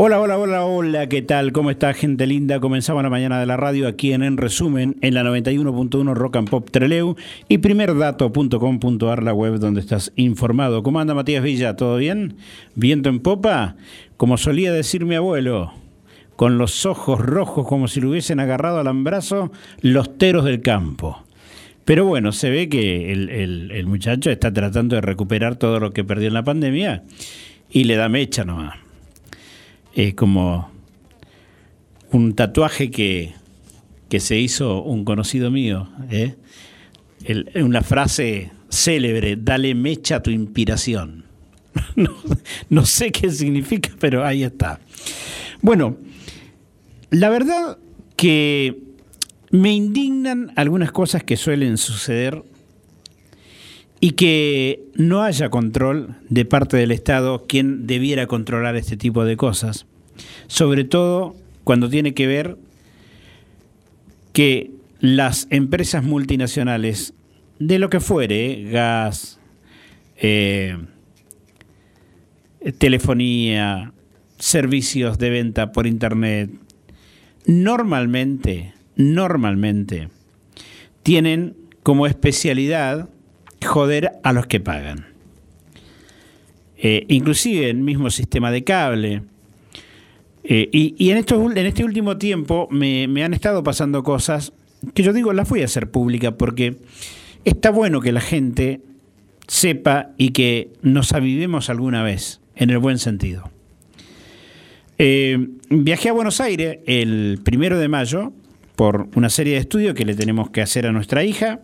Hola, hola, hola, hola, ¿qué tal? ¿Cómo está gente linda? Comenzamos la mañana de la radio aquí en En Resumen, en la 91.1 Rock and Pop Treleu y primerdato.com.ar, la web donde estás informado. ¿Cómo anda Matías Villa? ¿Todo bien? ¿Viento en popa? Como solía decir mi abuelo, con los ojos rojos como si le hubiesen agarrado al ambrazo los teros del campo. Pero bueno, se ve que el, el muchacho está tratando de recuperar todo lo que perdió en la pandemia y le da mecha nomás es como un tatuaje que, se hizo un conocido mío. ¿eh? una frase célebre, dale mecha a tu inspiración. No, sé qué significa, pero ahí está. Bueno, la verdad que me indignan algunas cosas que suelen suceder y que no haya control de parte del Estado quien debiera controlar este tipo de cosas, sobre todo cuando tiene que ver que las empresas multinacionales, de lo que fuere, gas, eh, telefonía, servicios de venta por internet, normalmente, normalmente, tienen como especialidad joder a los que pagan. Eh, inclusive el mismo sistema de cable. Eh, y, en, en este último tiempo me, han estado pasando cosas que yo digo las voy a hacer públicas porque está bueno que la gente sepa y que nos avivemos alguna vez, en el buen sentido. Eh, viajé a Buenos Aires el primero de mayo por una serie de estudios que le tenemos que hacer a nuestra hija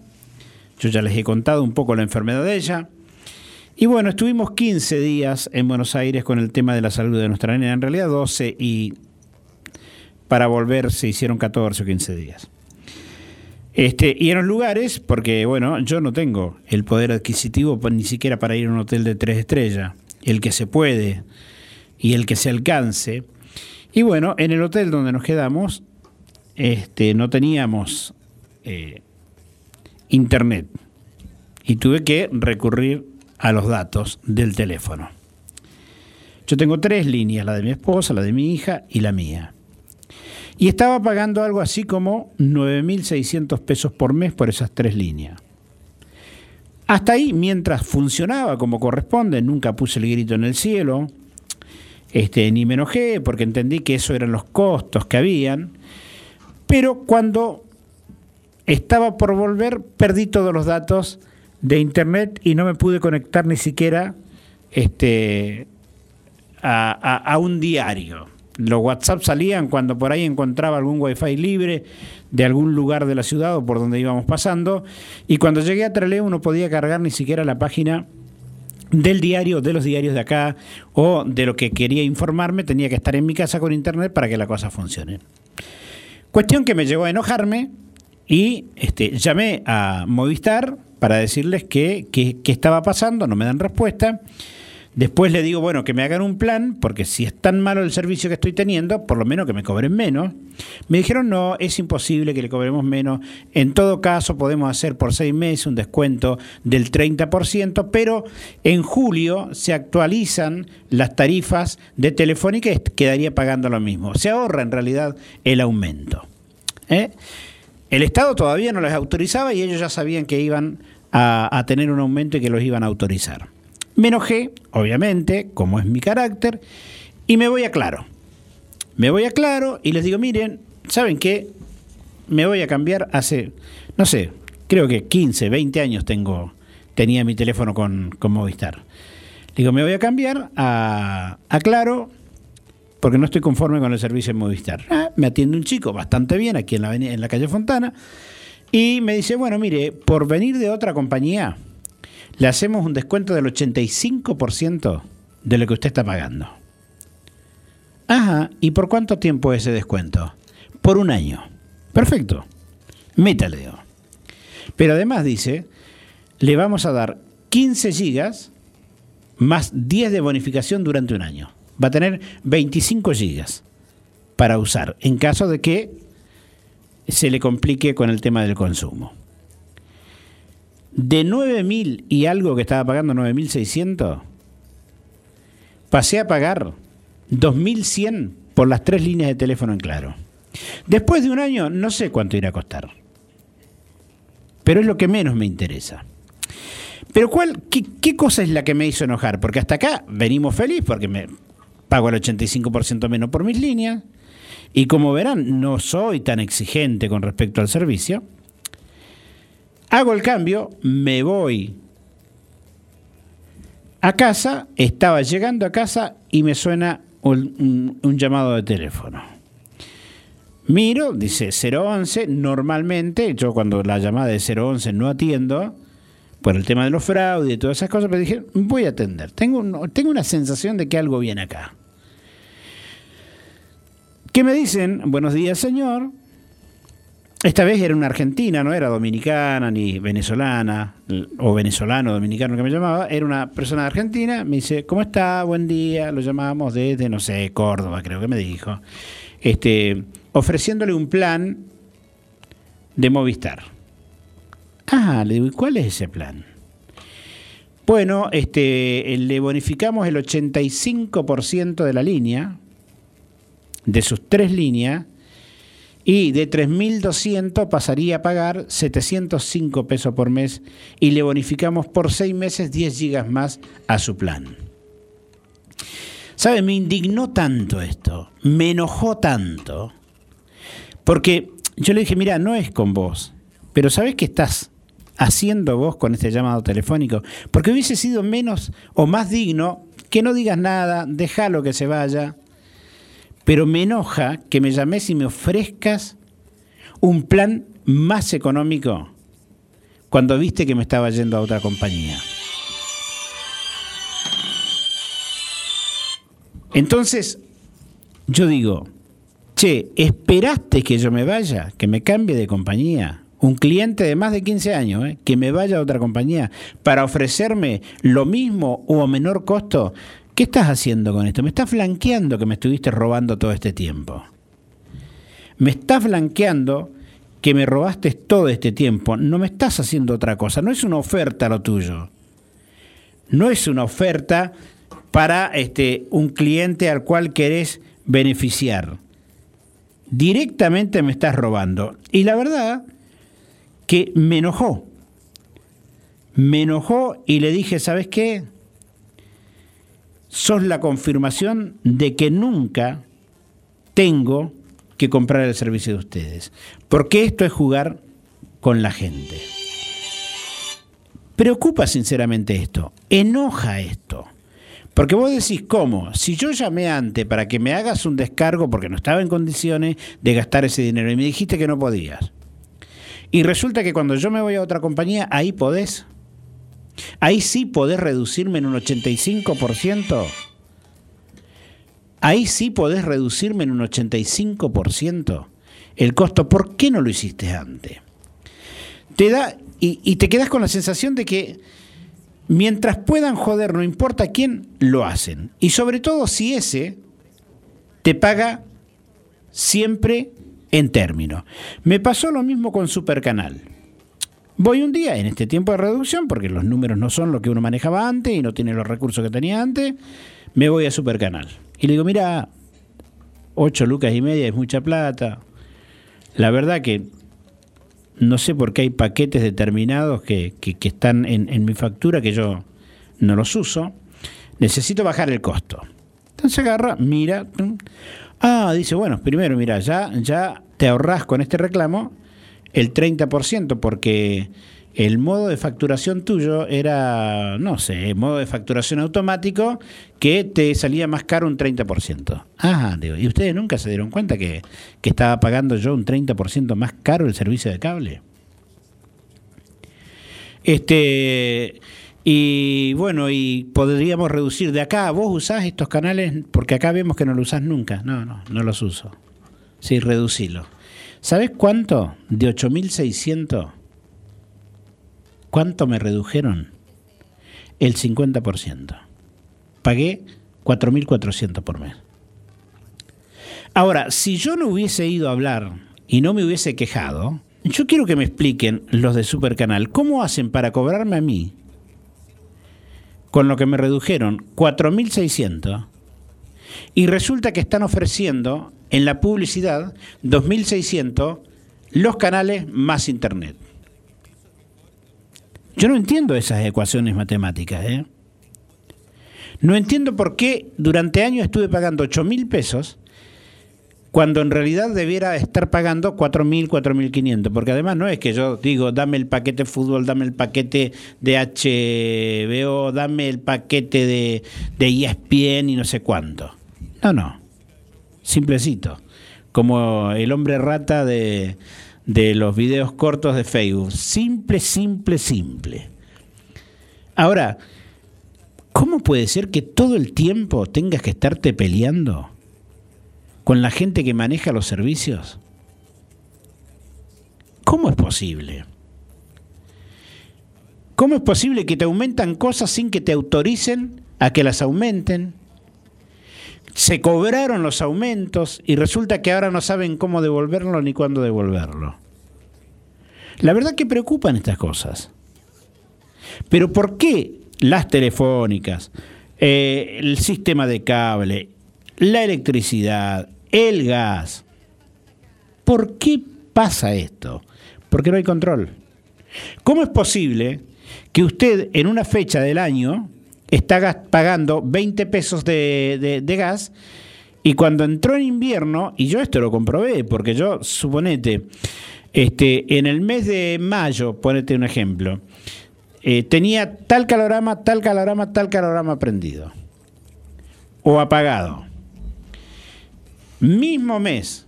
yo ya les he contado un poco la enfermedad de ella. Y bueno, estuvimos 15 días en Buenos Aires con el tema de la salud de nuestra nena, en realidad 12 y para volver se hicieron 14 o 15 días. Este, y en los lugares, porque bueno, yo no tengo el poder adquisitivo ni siquiera para ir a un hotel de tres estrellas, el que se puede y el que se alcance. Y bueno, en el hotel donde nos quedamos, este, no teníamos eh, internet y tuve que recurrir a los datos del teléfono. Yo tengo tres líneas, la de mi esposa, la de mi hija y la mía. Y estaba pagando algo así como 9.600 pesos por mes por esas tres líneas. Hasta ahí, mientras funcionaba como corresponde, nunca puse el grito en el cielo, este, ni me enojé porque entendí que eso eran los costos que habían. Pero cuando estaba por volver, perdí todos los datos de internet y no me pude conectar ni siquiera este, a, un diario. Los WhatsApp salían cuando por ahí encontraba algún wifi libre de algún lugar de la ciudad o por donde íbamos pasando. Y cuando llegué a Treleu no podía cargar ni siquiera la página del diario, de los diarios de acá o de lo que quería informarme. Tenía que estar en mi casa con internet para que la cosa funcione. Cuestión que me llevó a enojarme y este, llamé a Movistar para decirles que, estaba pasando, no me dan respuesta. Después le digo, bueno, que me hagan un plan, porque si es tan malo el servicio que estoy teniendo, por lo menos que me cobren menos. Me dijeron, no, es imposible que le cobremos menos. En todo caso, podemos hacer por seis meses un descuento del 30%, pero en julio se actualizan las tarifas de Telefónica y quedaría pagando lo mismo. Se ahorra en realidad el aumento. ¿eh? El Estado todavía no les autorizaba y ellos ya sabían que iban a, tener un aumento y que los iban a autorizar. Me enojé, obviamente, como es mi carácter, y me voy a claro. Me voy a claro y les digo, miren, ¿saben qué? Me voy a cambiar hace, no sé, creo que 15, 20 años tengo, tenía mi teléfono con, con Movistar. Digo, me voy a cambiar a, a Claro porque no estoy conforme con el servicio en Movistar. Ah, me atiende un chico bastante bien aquí en la, calle Fontana y me dice, bueno, mire, por venir de otra compañía, le hacemos un descuento del 85% de lo que usted está pagando. Ajá, ¿y por cuánto tiempo ese descuento? Por un año. Perfecto. Métale. Pero además dice, le vamos a dar 15 gigas más 10 de bonificación durante un año va a tener 25 gigas para usar en caso de que se le complique con el tema del consumo. De 9.000 y algo que estaba pagando, 9.600, pasé a pagar 2.100 por las tres líneas de teléfono en claro. Después de un año, no sé cuánto irá a costar. Pero es lo que menos me interesa. Pero ¿cuál, qué, cosa es la que me hizo enojar? Porque hasta acá venimos feliz porque me pago el 85% menos por mis líneas. Y como verán, no soy tan exigente con respecto al servicio. Hago el cambio, me voy a casa, estaba llegando a casa y me suena un, llamado de teléfono. Miro, dice 011, normalmente, yo cuando la llamada de 011 no atiendo, por el tema de los fraudes y todas esas cosas, pero dije, voy a atender. Tengo, tengo una sensación de que algo viene acá. ¿Qué me dicen? Buenos días, señor. Esta vez era una argentina, no era dominicana ni venezolana, o venezolano dominicano que me llamaba, era una persona de Argentina, me dice, ¿cómo está? Buen día, lo llamamos desde, no sé, Córdoba, creo que me dijo, este, ofreciéndole un plan de Movistar. Ah, le digo, ¿y cuál es ese plan? Bueno, este, le bonificamos el 85% de la línea, de sus tres líneas, y de 3.200 pasaría a pagar 705 pesos por mes y le bonificamos por seis meses 10 gigas más a su plan. ¿Sabe? Me indignó tanto esto, me enojó tanto, porque yo le dije, mira, no es con vos, pero ¿sabes qué estás haciendo vos con este llamado telefónico? Porque hubiese sido menos o más digno que no digas nada, déjalo que se vaya, pero me enoja que me llames y me ofrezcas un plan más económico cuando viste que me estaba yendo a otra compañía. Entonces, yo digo, che, ¿esperaste que yo me vaya, que me cambie de compañía? Un cliente de más de 15 años, ¿eh? que me vaya a otra compañía para ofrecerme lo mismo o a menor costo ¿Qué estás haciendo con esto? Me estás flanqueando que me estuviste robando todo este tiempo. Me estás flanqueando que me robaste todo este tiempo. No me estás haciendo otra cosa. No es una oferta lo tuyo. No es una oferta para este, un cliente al cual querés beneficiar. Directamente me estás robando. Y la verdad que me enojó. Me enojó y le dije, ¿sabes qué? Sos la confirmación de que nunca tengo que comprar el servicio de ustedes. Porque esto es jugar con la gente. Preocupa sinceramente esto, enoja esto. Porque vos decís, ¿cómo? Si yo llamé antes para que me hagas un descargo porque no estaba en condiciones de gastar ese dinero y me dijiste que no podías. Y resulta que cuando yo me voy a otra compañía, ahí podés. Ahí sí podés reducirme en un 85%. Ahí sí podés reducirme en un 85% el costo. ¿Por qué no lo hiciste antes? Te da y, te quedas con la sensación de que mientras puedan joder, no importa quién, lo hacen. Y sobre todo si ese te paga siempre en término. Me pasó lo mismo con Supercanal. Voy un día en este tiempo de reducción, porque los números no son lo que uno manejaba antes y no tiene los recursos que tenía antes, me voy a Supercanal. Y le digo, mira, 8 lucas y media es mucha plata. La verdad que no sé por qué hay paquetes determinados que, están en, en, mi factura que yo no los uso. Necesito bajar el costo. Entonces agarra, mira. Ah, dice, bueno, primero, mira, ya, ya te ahorras con este reclamo el 30%, porque el modo de facturación tuyo era, no sé, modo de facturación automático que te salía más caro un 30%. Ah, digo, ¿y ustedes nunca se dieron cuenta que, que estaba pagando yo un 30% más caro el servicio de cable? Este, y bueno, y podríamos reducir de acá, vos usás estos canales, porque acá vemos que no lo usás nunca. No, no, no los uso. Sí, reducilo. ¿Sabes cuánto? De 8.600. ¿Cuánto me redujeron? El 50%. Pagué 4.400 por mes. Ahora, si yo no hubiese ido a hablar y no me hubiese quejado, yo quiero que me expliquen los de Supercanal cómo hacen para cobrarme a mí con lo que me redujeron 4.600 y resulta que están ofreciendo en la publicidad 2.600 los canales más Internet. Yo no entiendo esas ecuaciones matemáticas. ¿eh? No entiendo por qué durante años estuve pagando 8.000 pesos cuando en realidad debiera estar pagando 4.000, 4.500, porque además no es que yo digo, dame el paquete de fútbol, dame el paquete de HBO, dame el paquete de, de ESPN y no sé cuánto. No, no, simplecito, como el hombre rata de, de los videos cortos de Facebook, simple, simple, simple. Ahora, ¿cómo puede ser que todo el tiempo tengas que estarte peleando? con la gente que maneja los servicios? ¿Cómo es posible? ¿Cómo es posible que te aumentan cosas sin que te autoricen a que las aumenten? Se cobraron los aumentos y resulta que ahora no saben cómo devolverlo ni cuándo devolverlo. La verdad que preocupan estas cosas. Pero ¿por qué las telefónicas, eh, el sistema de cable, la electricidad, el gas. ¿Por qué pasa esto? Porque no hay control. ¿Cómo es posible que usted en una fecha del año está pagando 20 pesos de, gas y cuando entró en invierno, y yo esto lo comprobé, porque yo, suponete, este, en el mes de mayo, ponete un ejemplo, eh, tenía tal calorama, tal calorama, tal calorama prendido o apagado mismo mes,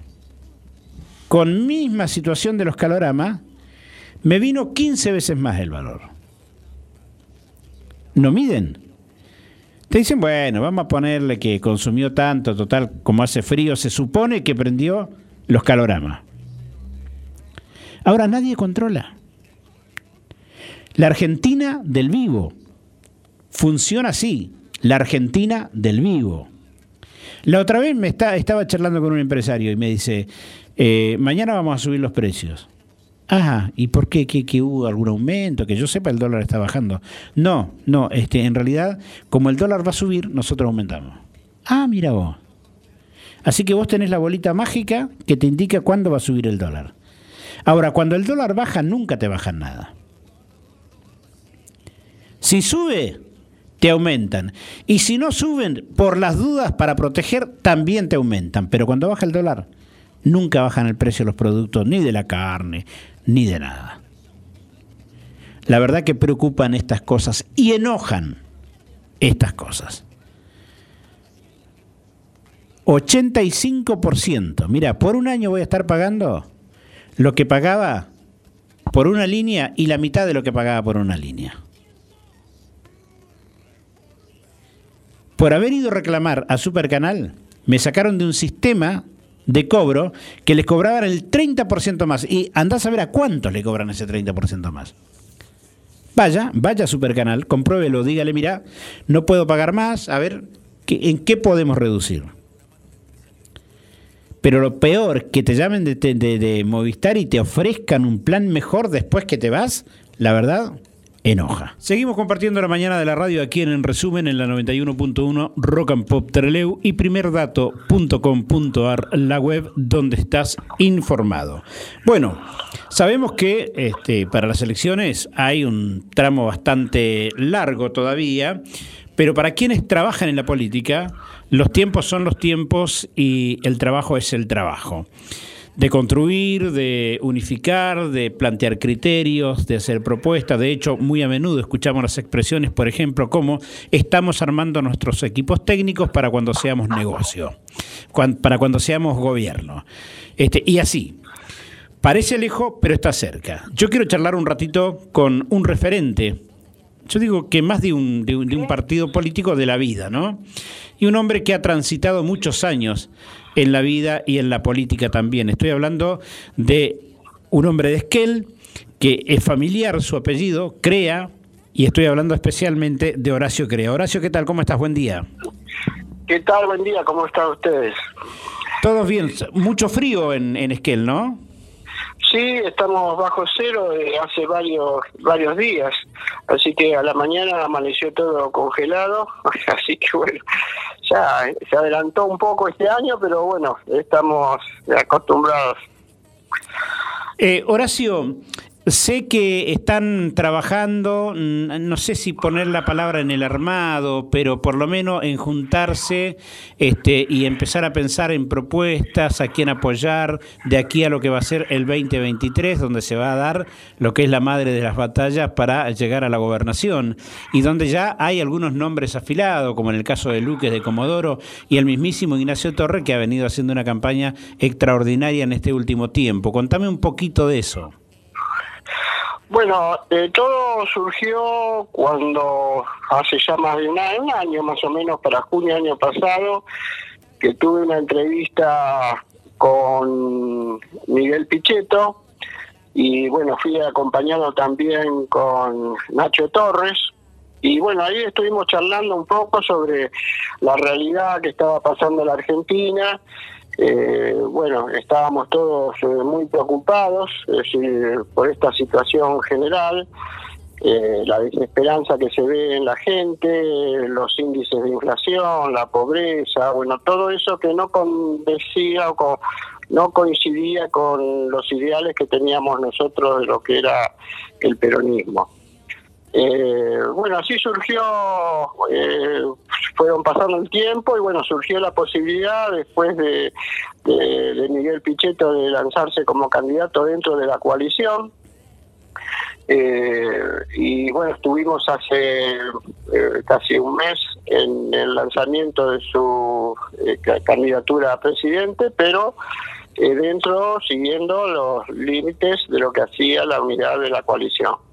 con misma situación de los caloramas, me vino 15 veces más el valor. ¿No miden? Te dicen, bueno, vamos a ponerle que consumió tanto, total, como hace frío, se supone que prendió los caloramas. Ahora nadie controla. La Argentina del vivo funciona así, la Argentina del vivo. La otra vez me está, estaba charlando con un empresario y me dice, eh, mañana vamos a subir los precios. Ajá, ¿y por qué? ¿Que, hubo algún aumento? Que yo sepa, el dólar está bajando. No, no, este, en realidad, como el dólar va a subir, nosotros aumentamos. Ah, mira vos. Así que vos tenés la bolita mágica que te indica cuándo va a subir el dólar. Ahora, cuando el dólar baja, nunca te bajan nada. Si sube, te aumentan. Y si no suben por las dudas para proteger, también te aumentan. Pero cuando baja el dólar, nunca bajan el precio de los productos, ni de la carne, ni de nada. La verdad que preocupan estas cosas y enojan estas cosas. 85%. Mira, por un año voy a estar pagando lo que pagaba por una línea y la mitad de lo que pagaba por una línea. por haber ido a reclamar a Supercanal, me sacaron de un sistema de cobro que les cobraban el 30% más. Y andás a ver a cuántos le cobran ese 30% más. Vaya, vaya a Supercanal, compruébelo, dígale, mira, no puedo pagar más, a ver, ¿en qué podemos reducir? Pero lo peor, que te llamen de, de Movistar y te ofrezcan un plan mejor después que te vas, la verdad, enoja. Seguimos compartiendo la mañana de la radio aquí en, en resumen en la 91.1 Rock and Pop Treleu y primerdato.com.ar, la web donde estás informado. Bueno, sabemos que este, para las elecciones hay un tramo bastante largo todavía, pero para quienes trabajan en la política, los tiempos son los tiempos y el trabajo es el trabajo de construir, de unificar, de plantear criterios, de hacer propuestas. De hecho, muy a menudo escuchamos las expresiones, por ejemplo, como estamos armando nuestros equipos técnicos para cuando seamos negocio, para cuando seamos gobierno. Este, y así. Parece lejos, pero está cerca. Yo quiero charlar un ratito con un referente. Yo digo que más de un, de un partido político de la vida, ¿no? Y un hombre que ha transitado muchos años en la vida y en la política también. Estoy hablando de un hombre de Esquel, que es familiar su apellido, Crea, y estoy hablando especialmente de Horacio Crea. Horacio, ¿qué tal? ¿Cómo estás? Buen día. ¿Qué tal? Buen día, ¿cómo están ustedes? Todos bien. Mucho frío en, en Esquel, ¿no? Sí, estamos bajo cero hace varios varios días, así que a la mañana amaneció todo congelado, así que bueno, ya se adelantó un poco este año, pero bueno, estamos acostumbrados. Eh, Horacio, Sé que están trabajando, no sé si poner la palabra en el armado, pero por lo menos en juntarse este, y empezar a pensar en propuestas, a quién apoyar de aquí a lo que va a ser el 2023, donde se va a dar lo que es la madre de las batallas para llegar a la gobernación, y donde ya hay algunos nombres afilados, como en el caso de Luques de Comodoro y el mismísimo Ignacio Torre, que ha venido haciendo una campaña extraordinaria en este último tiempo. Contame un poquito de eso. Bueno, eh, todo surgió cuando hace ya más de un año, más o menos, para junio año pasado, que tuve una entrevista con Miguel Pichetto y bueno, fui acompañado también con Nacho Torres. Y bueno, ahí estuvimos charlando un poco sobre la realidad que estaba pasando en la Argentina eh, bueno, estábamos todos eh, muy preocupados por esta situación general, eh, la desesperanza que se ve en la gente, los índices de inflación, la pobreza, bueno, todo eso que no o no coincidía con los ideales que teníamos nosotros de lo que era el peronismo. Eh, bueno, así surgió, eh, fueron pasando el tiempo y bueno, surgió la posibilidad después de, Miguel Pichetto de lanzarse como candidato dentro de la coalición. Eh, y bueno, estuvimos hace casi un mes en el lanzamiento de su candidatura a presidente, pero dentro siguiendo los límites de lo que hacía la unidad de la coalición.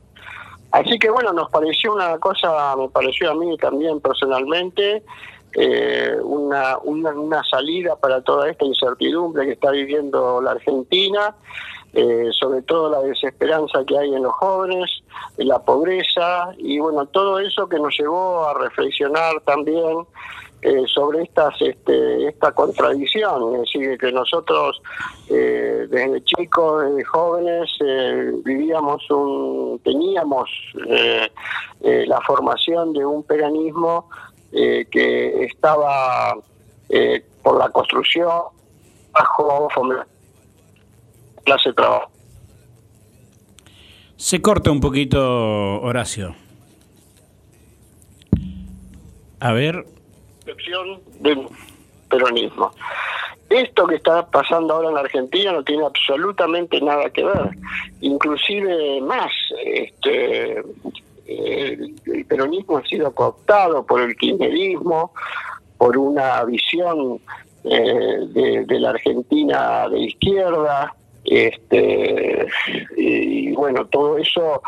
Así que bueno, nos pareció una cosa, me pareció a mí también personalmente, eh, una, una, salida para toda esta incertidumbre que está viviendo la Argentina, eh, sobre todo la desesperanza que hay en los jóvenes, la pobreza y bueno, todo eso que nos llevó a reflexionar también eh, sobre estas este, esta contradicción, es decir, que nosotros eh, desde chicos, desde jóvenes, eh, vivíamos un, teníamos la formación de un peganismo que estaba por la construcción bajo clase trabajo. Se corta un poquito, Horacio. A ver, del peronismo. Esto que está pasando ahora en la Argentina no tiene absolutamente nada que ver, inclusive más. Este, el, peronismo ha sido cooptado por el kirchnerismo, por una visión eh, de, la Argentina de izquierda, este, y bueno, todo eso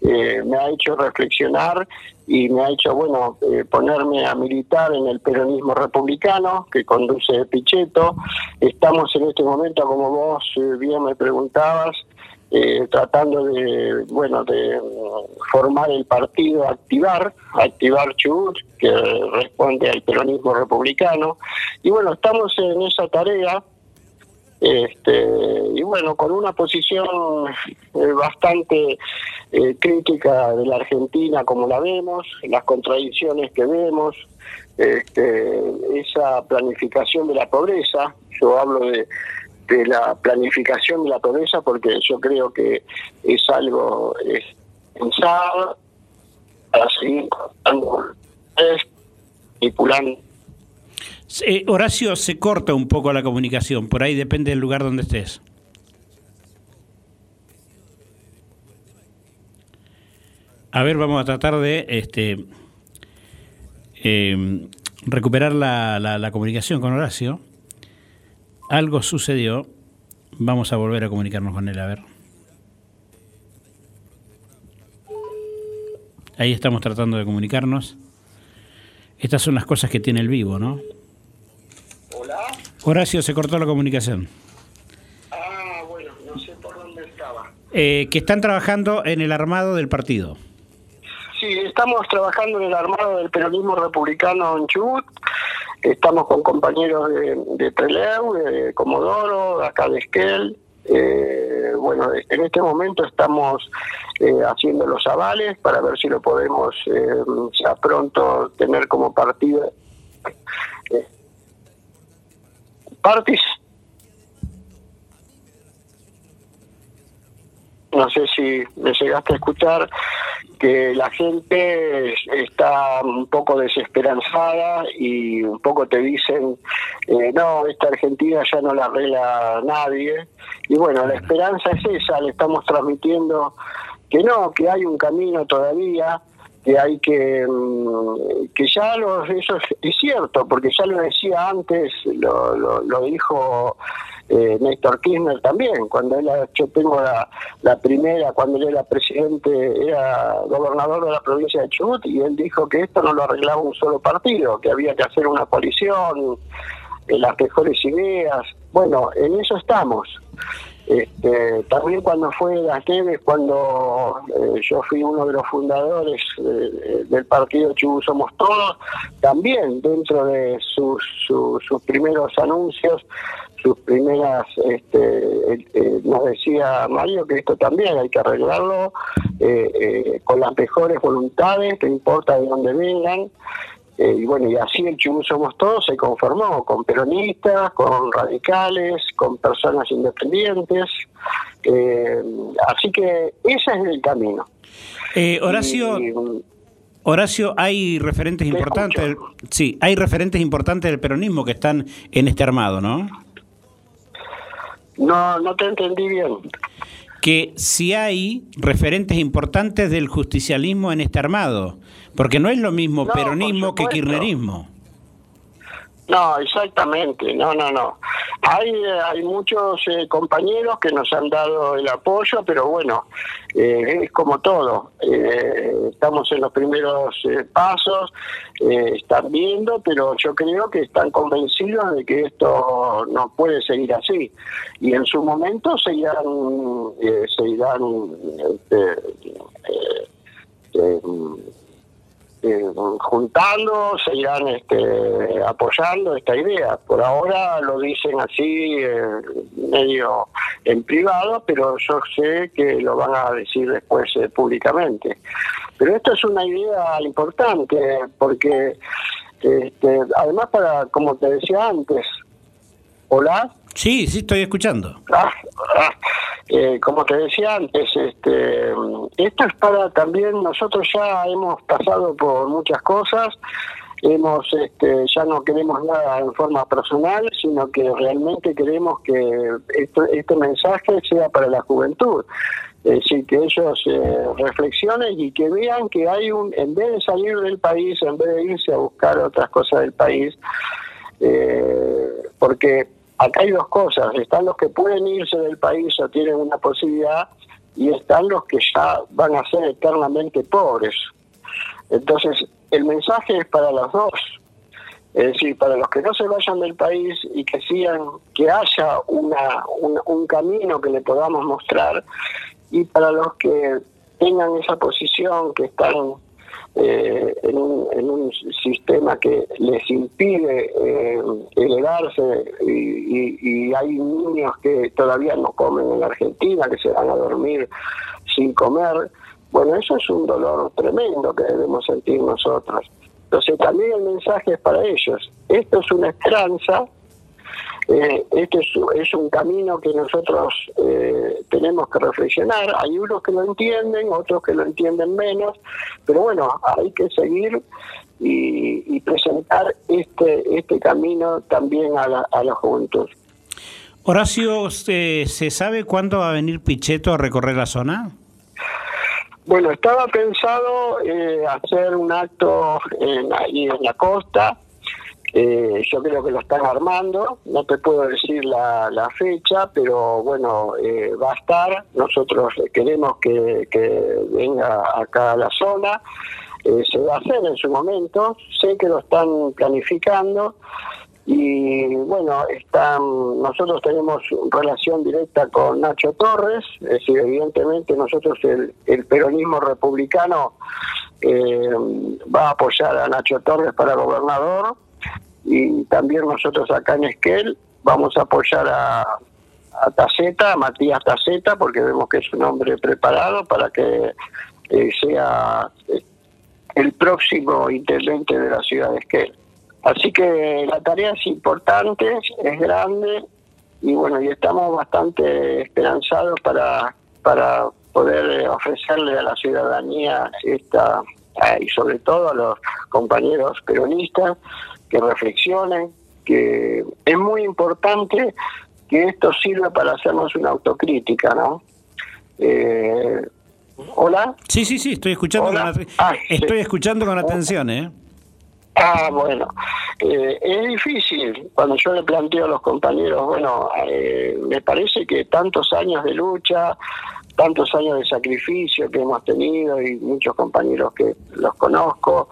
eh, me ha hecho reflexionar y me ha hecho, bueno, eh, ponerme a militar en el peronismo republicano que conduce Pichetto. Estamos en este momento, como vos eh, bien me preguntabas, tratando de, bueno, de mm, formar el partido Activar, Activar Chubut, que responde al peronismo republicano. Y bueno, estamos en esa tarea este, y bueno, con una posición eh, bastante eh, crítica de la Argentina como la vemos, las contradicciones que vemos, este, esa planificación de la pobreza, yo hablo de, de la planificación de la pobreza porque yo creo que es algo pensado para seguir manipulando Horacio, se corta un poco la comunicación, por ahí depende del lugar donde estés. A ver, vamos a tratar de este, em, recuperar la, la comunicación con Horacio. Algo sucedió. Vamos a volver a comunicarnos con él, a ver. Ahí estamos tratando de comunicarnos. Estas son las cosas que tiene el vivo, ¿no? Horacio, se cortó la comunicación. Ah, bueno, no sé por dónde estaba. Eh, que están trabajando en el armado del partido. Sí, estamos trabajando en el armado del peronismo republicano en Chubut. Estamos con compañeros de, de Treleu, de Comodoro, de acá de Esquel. Eh, bueno, en este momento estamos eh, haciendo los avales para ver si lo podemos eh, ya pronto tener como partido. No sé si me llegaste a escuchar, que la gente está un poco desesperanzada y un poco te dicen, eh, no, esta Argentina ya no la arregla nadie. Y bueno, la esperanza es esa, le estamos transmitiendo que no, que hay un camino todavía, que hay que, mm, que ya lo, eso es, cierto, porque ya lo decía antes, lo, lo, lo dijo eh, Néstor Kirchner también, cuando él, yo tengo la, la, primera, cuando él era presidente, era gobernador de la provincia de Chubut, y él dijo que esto no lo arreglaba un solo partido, que había que hacer una coalición, eh, las mejores ideas. Bueno, en eso estamos. Este, también cuando fue Las Neves, cuando eh, yo fui uno de los fundadores del partido Chubut Somos Todos, también dentro de sus, sus primeros anuncios sus primeras, este, eh, nos decía Mario que esto también hay que arreglarlo eh, con las mejores voluntades, no importa de dónde vengan. Y bueno, y así el Chubut Somos Todos se conformó con peronistas, con radicales, con personas independientes. así que ese es el camino. Horacio. Horacio, hay referentes importantes, sí, hay referentes importantes del peronismo que están en este armado, ¿no? No, no te entendí bien. Que si hay referentes importantes del justicialismo en este armado, porque no es lo mismo peronismo que kirchnerismo. No, exactamente, no, no, no. Hay, hay muchos eh, compañeros que nos han dado el apoyo, pero bueno, eh, es como todo. Eh, estamos en los primeros pasos, están viendo, pero yo creo que están convencidos de que esto no puede seguir así. Y en su momento se irán, se irán este, eh, juntando, se irán este, apoyando esta idea. Por ahora lo dicen así, eh, medio en privado, pero yo sé que lo van a decir después eh, públicamente. Pero esto es una idea importante, porque este, además para, como te decía antes, hola. Sí, sí, estoy escuchando. Ah, ah, eh, como te decía antes, este, esto es para también, nosotros ya hemos pasado por muchas cosas, hemos este, ya no queremos nada en forma personal, sino que realmente queremos que este mensaje sea para la juventud. Es decir, que ellos eh, reflexionen y que vean que hay un, en vez de salir del país, en vez de irse a buscar otras cosas del país, eh, porque acá hay dos cosas, están los que pueden irse del país o tienen una posibilidad y están los que ya van a ser eternamente pobres. Entonces, el mensaje es para los dos. Es decir, para los que no se vayan del país y que sigan, que haya una, un camino que le podamos mostrar, y para los que tengan esa posición, que están eh, en, un, sistema que les impide eh, elevarse y, hay niños que todavía no comen en la Argentina, que se van a dormir sin comer. Bueno, eso es un dolor tremendo que debemos sentir nosotros. Entonces también el mensaje es para ellos. Esto es una esperanza eh, este es, un camino que nosotros eh, tenemos que reflexionar. Hay unos que lo entienden, otros que lo entienden menos, pero bueno, hay que seguir y, presentar este, este camino también a la, a la juventud. Horacio, ¿se, sabe cuándo va a venir Pichetto a recorrer la zona? Bueno, estaba pensado eh, hacer un acto en, ahí en la costa, eh, yo creo que lo están armando, no te puedo decir la, fecha, pero bueno, eh, va a estar. Nosotros queremos que, venga acá a la zona. Eh, se va a hacer en su momento, sé que lo están planificando y bueno, están, nosotros tenemos relación directa con Nacho Torres, es decir, evidentemente nosotros el, el peronismo republicano va a apoyar a Nacho Torres para gobernador y también nosotros acá en Esquel vamos a apoyar a, a Taceta, a Matías Taceta, porque vemos que es un hombre preparado para que eh, sea eh, el próximo intendente de la ciudad de Esquel. Así que la tarea es importante, es grande y bueno, y estamos bastante esperanzados para, para poder eh, ofrecerle a la ciudadanía esta y sobre todo a los compañeros peronistas que reflexionen, que es muy importante que esto sirva para hacernos una autocrítica, ¿no? Eh, Hola. Sí, sí, sí, estoy escuchando. Con, ah, estoy escuchando con atención, ¿eh? Ah, bueno, eh, es difícil cuando yo le planteo a los compañeros, bueno, eh, me parece que tantos años de lucha, tantos años de sacrificio que hemos tenido y muchos compañeros que los conozco,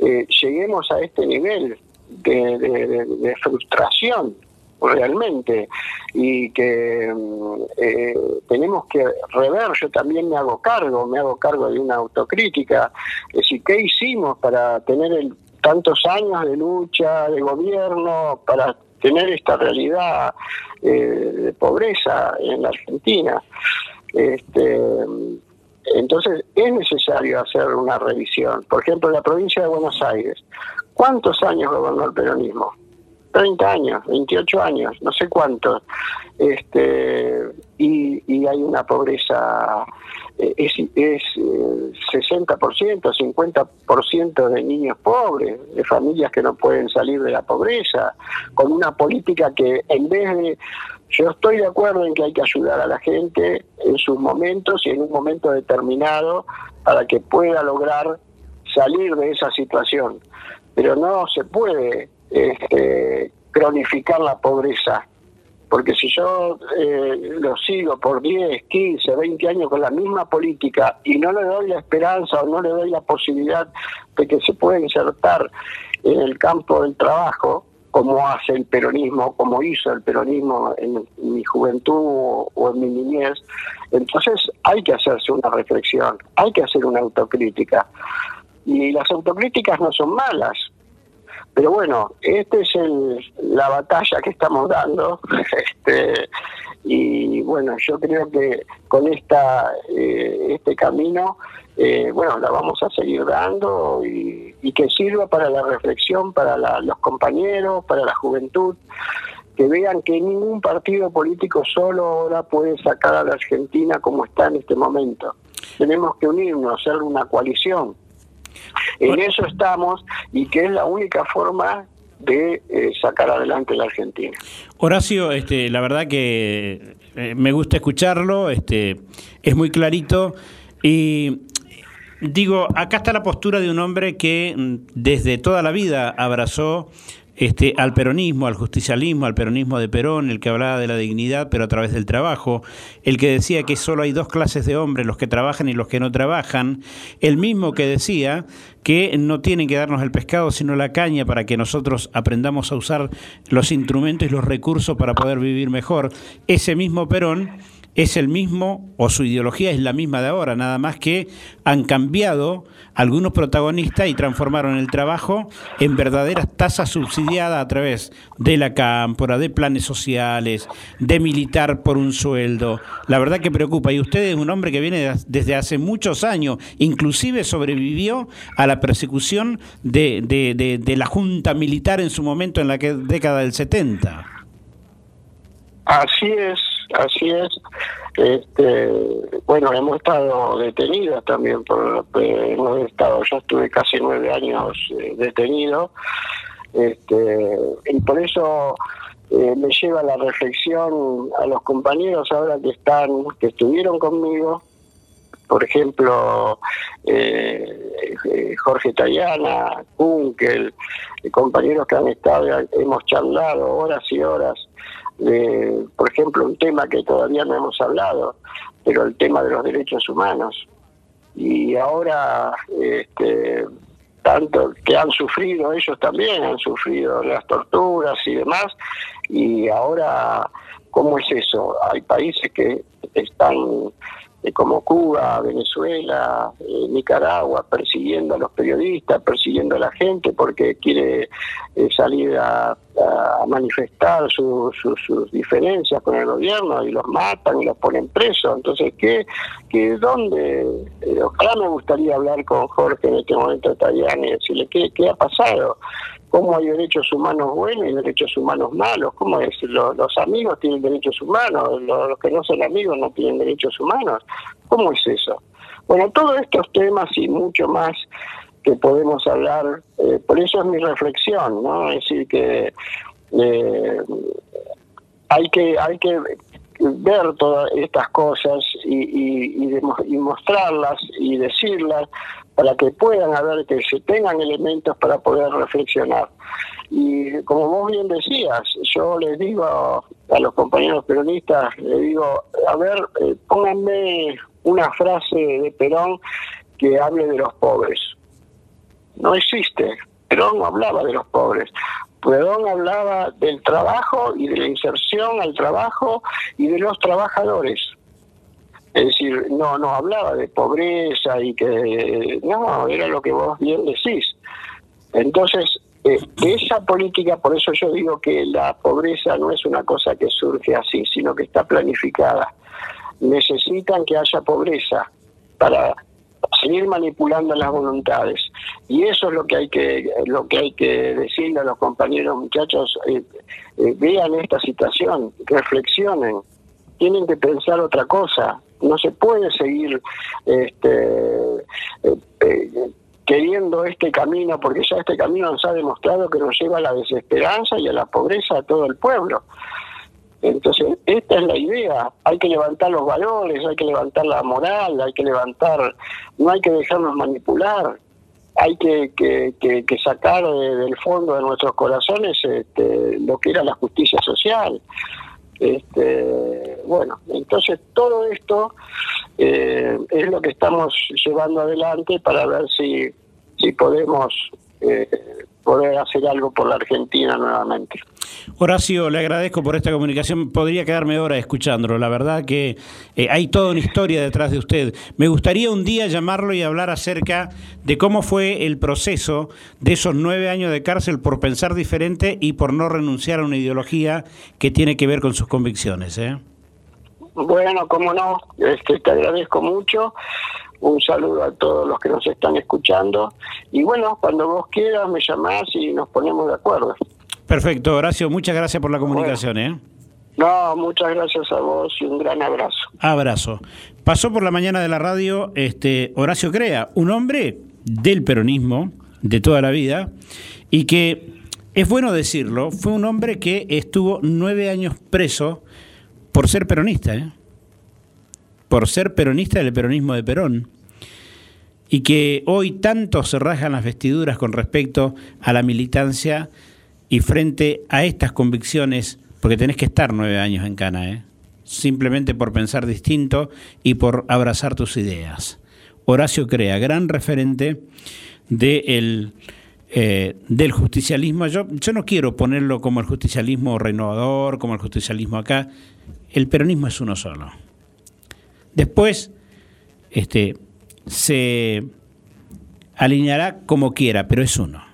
eh, lleguemos a este nivel de frustración realmente y que mm, eh, tenemos que rever, yo también me hago cargo, me hago cargo de una autocrítica, es decir, ¿qué hicimos para tener el, tantos años de lucha, de gobierno, para tener esta realidad eh, de pobreza en la Argentina? Este, entonces es necesario hacer una revisión. Por ejemplo, la provincia de Buenos Aires, ¿cuántos años gobernó el peronismo? 30 años, 28 años, no sé cuántos, este, y, y hay una pobreza, eh, es, es 60%, eh, 50% de niños pobres, de familias que no pueden salir de la pobreza, con una política que en vez de, yo estoy de acuerdo en que hay que ayudar a la gente en sus momentos y en un momento determinado para que pueda lograr salir de esa situación, pero no se puede este, cronificar la pobreza. Porque si yo eh, lo sigo por 10, 15, 20 años con la misma política y no le doy la esperanza o no le doy la posibilidad de que se pueda insertar en el campo del trabajo, como hace el peronismo, como hizo el peronismo en, mi juventud o en mi niñez, entonces hay que hacerse una reflexión, hay que hacer una autocrítica. Y las autocríticas no son malas, pero bueno, esta es la batalla que estamos dando. este, y bueno, yo creo que con esta eh, este camino, eh, bueno, la vamos a seguir dando y, que sirva para la reflexión, para los compañeros, para la juventud, que vean que ningún partido político solo ahora puede sacar a la Argentina como está en este momento. Tenemos que unirnos, hacer una coalición en eso estamos y que es la única forma de eh, sacar adelante la Argentina. Horacio, este, la verdad que eh, me gusta escucharlo, este, es muy clarito y digo, acá está la postura de un hombre que mm, desde toda la vida abrazó este, al peronismo, al justicialismo, al peronismo de Perón, el que hablaba de la dignidad, pero a través del trabajo, el que decía que solo hay dos clases de hombres, los que trabajan y los que no trabajan, el mismo que decía que no tienen que darnos el pescado, sino la caña para que nosotros aprendamos a usar los instrumentos y los recursos para poder vivir mejor. Ese mismo Perón es el mismo, o su ideología es la misma de ahora, nada más que han cambiado algunos protagonistas y transformaron el trabajo en verdaderas tasas subsidiadas a través de la cámpora, de planes sociales, de militar por un sueldo. La verdad que preocupa. Y usted es un hombre que viene desde hace muchos años, inclusive sobrevivió a la persecución de, de, de, la junta militar en su momento en la década del 70. Así es, así es. Este, bueno, hemos estado detenidos también, por, eh, hemos estado, yo estuve casi nueve años eh, detenido, este, y por eso eh, me lleva la reflexión a los compañeros ahora que están, que estuvieron conmigo, por ejemplo, Jorge Tayana, Kunkel, compañeros que han estado, hemos charlado horas y horas por ejemplo, un tema que todavía no hemos hablado, pero el tema de los derechos humanos. Y ahora, este, tanto que han sufrido, ellos también han sufrido las torturas y demás, y ahora, ¿cómo es eso? Hay países que están como Cuba, Venezuela, eh, Nicaragua, persiguiendo a los periodistas, persiguiendo a la gente porque quiere eh, salir a, manifestar sus diferencias con el gobierno y los matan y los ponen presos. Entonces, ¿qué, qué dónde? ojalá me gustaría hablar con Jorge en este momento Tayani y decirle qué, qué ha pasado cómo hay derechos humanos buenos y derechos humanos malos, cómo es, los, amigos tienen derechos humanos, los, que no son amigos no tienen derechos humanos, ¿cómo es eso? Bueno, todos estos temas y mucho más que podemos hablar, eh, por eso es mi reflexión, ¿no? Es decir, que eh, hay que hay que ver todas estas cosas y, y, mostrarlas y decirlas para que puedan haber, que se tengan elementos para poder reflexionar. Y como vos bien decías, yo les digo a los compañeros peronistas, les digo, a ver, eh, pónganme una frase de Perón que hable de los pobres. No existe. Perón no hablaba de los pobres. Perón hablaba del trabajo y de la inserción al trabajo y de los trabajadores. Es decir, no, no hablaba de pobreza y que no, era lo que vos bien decís. Entonces, eh, esa política, por eso yo digo que la pobreza no es una cosa que surge así, sino que está planificada. Necesitan que haya pobreza para seguir manipulando las voluntades y eso es lo que hay que lo que hay que decirle a los compañeros muchachos eh, eh, vean esta situación reflexionen tienen que pensar otra cosa no se puede seguir este, eh, queriendo este camino, porque ya este camino nos ha demostrado que nos lleva a la desesperanza y a la pobreza a todo el pueblo. Entonces, esta es la idea. Hay que levantar los valores, hay que levantar la moral, hay que levantar, no hay que dejarnos manipular, hay que, que, sacar del fondo de nuestros corazones este, lo que era la justicia social. Este, bueno, entonces todo esto eh, es lo que estamos llevando adelante para ver si, si podemos eh, poder hacer algo por la Argentina nuevamente. Horacio, le agradezco por esta comunicación. Podría quedarme horas escuchándolo. La verdad que eh, hay toda una historia detrás de usted. Me gustaría un día llamarlo y hablar acerca de cómo fue el proceso de esos nueve años de cárcel por pensar diferente y por no renunciar a una ideología que tiene que ver con sus convicciones. ¿eh? Bueno, cómo no, este, te agradezco mucho. Un saludo a todos los que nos están escuchando. Y bueno, cuando vos quieras me llamás y nos ponemos de acuerdo. Perfecto, Horacio, muchas gracias por la comunicación. ¿eh? No, muchas gracias a vos y un gran abrazo. Abrazo. Pasó por la mañana de la radio este Horacio Crea, un hombre del peronismo de toda la vida y que, es bueno decirlo, fue un hombre que estuvo nueve años preso por ser peronista. ¿eh? por ser peronista del peronismo de Perón, y que hoy tanto se rasgan las vestiduras con respecto a la militancia y frente a estas convicciones, porque tenés que estar nueve años en Cana, ¿eh? simplemente por pensar distinto y por abrazar tus ideas. Horacio Crea, gran referente de eh, del justicialismo. Yo, yo no quiero ponerlo como el justicialismo renovador, como el justicialismo acá. El peronismo es uno solo. Después este, se alineará como quiera, pero es uno.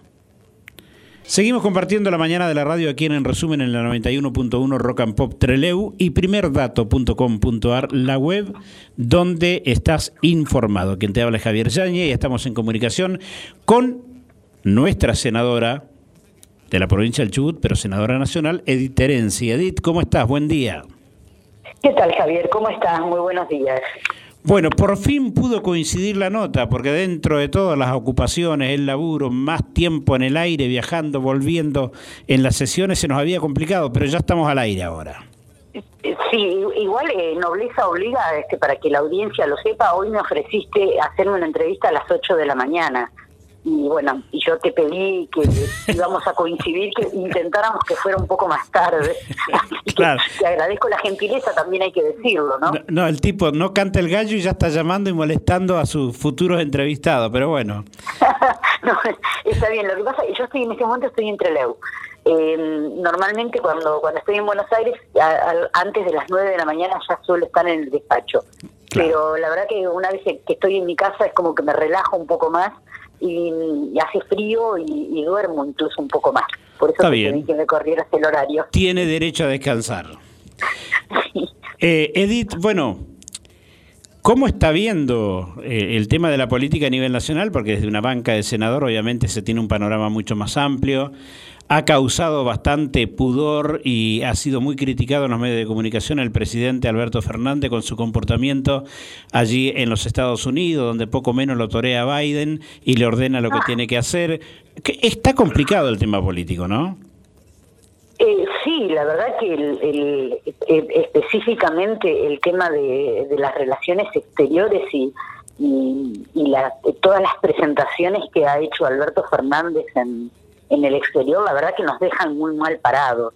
Seguimos compartiendo la mañana de la radio aquí en, en resumen en la 91.1 Rock and Pop Treleu y primerdato.com.ar, la web donde estás informado. Quien te habla es Javier Yañez y estamos en comunicación con nuestra senadora de la provincia del Chubut, pero senadora nacional, Edith Terenzi. Edith, ¿cómo estás? Buen día. ¿Qué tal, Javier? ¿Cómo estás? Muy buenos días. Bueno, por fin pudo coincidir la nota, porque dentro de todas las ocupaciones, el laburo, más tiempo en el aire, viajando, volviendo, en las sesiones se nos había complicado, pero ya estamos al aire ahora. Sí, igual eh, nobleza obliga, este, para que la audiencia lo sepa, hoy me ofreciste hacerme una entrevista a las 8 de la mañana y bueno, y yo te pedí que íbamos a coincidir, que intentáramos que fuera un poco más tarde. claro. te agradezco la gentileza, también hay que decirlo, ¿no? ¿no? el tipo no canta el gallo y ya está llamando y molestando a sus futuros entrevistados, pero bueno. no, está bien, lo que pasa es que yo estoy en este momento estoy en Trelew. Eh, normalmente cuando, cuando estoy en Buenos Aires, antes de las 9 de la mañana ya suelo estar en el despacho. Pero la verdad que una vez que estoy en mi casa es como que me relajo un poco más y, hace frío y, duermo incluso un poco más. Por eso Está que me corrieras el horario. Tiene derecho a descansar. Eh, Edith, bueno, ¿Cómo está viendo eh, el tema de la política a nivel nacional? Porque desde una banca de senador obviamente se tiene un panorama mucho más amplio. Ha causado bastante pudor y ha sido muy criticado en los medios de comunicación el presidente Alberto Fernández con su comportamiento allí en los Estados Unidos, donde poco menos lo torea Biden y le ordena lo que ah. tiene que hacer. Está complicado el tema político, ¿no? Eh, sí, la verdad que el, específicamente el tema de, las relaciones exteriores y, y, todas las presentaciones que ha hecho Alberto Fernández en, en el exterior, la verdad que nos dejan muy mal parados.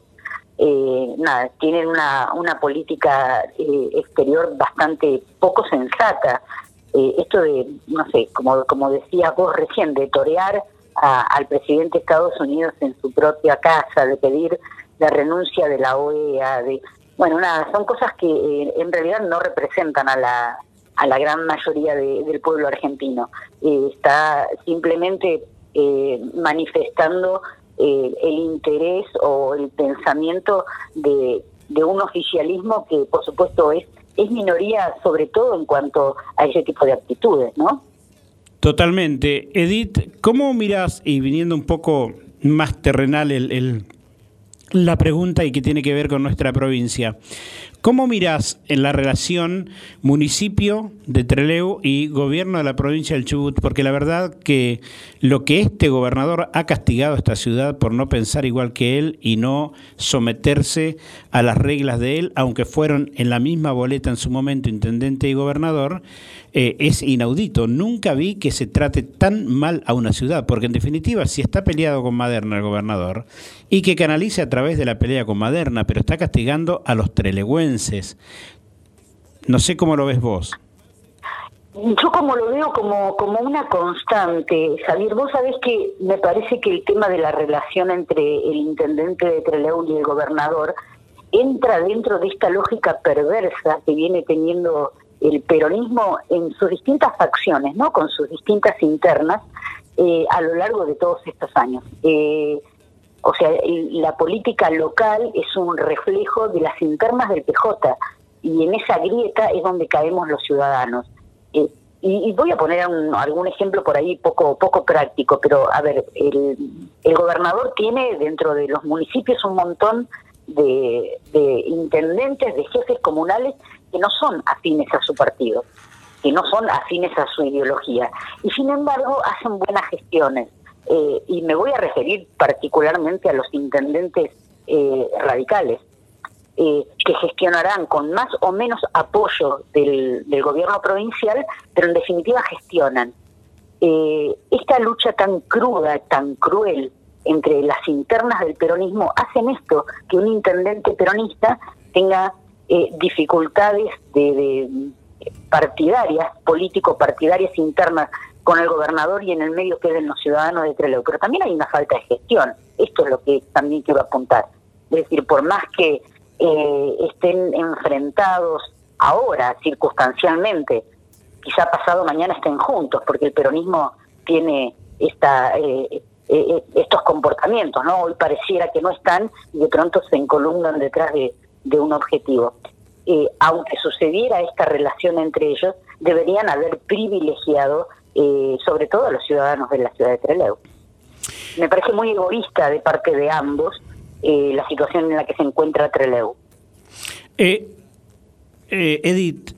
Eh, nada, tienen una, una política eh, exterior bastante poco sensata. esto de, no sé, como, como decía vos recién, de torear al presidente de Estados Unidos en su propia casa, de pedir la renuncia de la OEA, de bueno, nada, son cosas que eh, en realidad no representan a la, a la gran mayoría del pueblo argentino. Eh, está simplemente eh, manifestando el interés o el pensamiento de, un oficialismo que, por supuesto, es, minoría, sobre todo en cuanto a ese tipo de actitudes, ¿no? Totalmente. Edith, ¿cómo miras, y viniendo un poco más terrenal el, la pregunta y que tiene que ver con nuestra provincia. ¿Cómo mirás en la relación municipio de Trelew y gobierno de la provincia del Chubut? Porque la verdad que lo que este gobernador ha castigado a esta ciudad por no pensar igual que él y no someterse a las reglas de él, aunque fueron en la misma boleta en su momento intendente y gobernador, eh, es inaudito. Nunca vi que se trate tan mal a una ciudad, porque en definitiva, si está peleado con Maderna el gobernador y que canalice a través de la pelea con Maderna, pero está castigando a los trelegüenses, no sé cómo lo ves vos. Yo como lo veo como, como una constante, Javier, vos sabés que me parece que el tema de la relación entre el intendente de Trelew y el gobernador entra dentro de esta lógica perversa que viene teniendo el peronismo en sus distintas facciones, ¿no? Con sus distintas internas eh, a lo largo de todos estos años. Eh, o sea, la política local es un reflejo de las internas del PJ y en esa grieta es donde caemos los ciudadanos. Eh, y, voy a poner algún ejemplo por ahí poco poco práctico, pero a ver, el, gobernador tiene dentro de los municipios un montón de, de intendentes, de jefes comunales que no son afines a su partido, que no son afines a su ideología, y sin embargo hacen buenas gestiones eh, y me voy a referir particularmente a los intendentes eh, radicales, eh, que gestionarán con más o menos apoyo del, gobierno provincial, pero en definitiva gestionan. esta lucha tan cruda, tan cruel entre las internas del peronismo hacen esto, que un intendente peronista tenga dificultades de partidarias, político-partidarias internas con el gobernador y en el medio queden los ciudadanos de Trelew. Pero también hay una falta de gestión. Esto es lo que también quiero apuntar. Es decir, por más que eh, estén enfrentados ahora, circunstancialmente, quizá pasado mañana estén juntos, porque el peronismo tiene esta eh, eh, estos comportamientos, ¿no? Hoy pareciera que no están y de pronto se encolumnan detrás de, un objetivo. aunque sucediera esta relación entre ellos, deberían haber privilegiado eh, sobre todo a los ciudadanos de la ciudad de Trelew. Me parece muy egoísta de parte de ambos eh, la situación en la que se encuentra Trelew. Eh, Edith,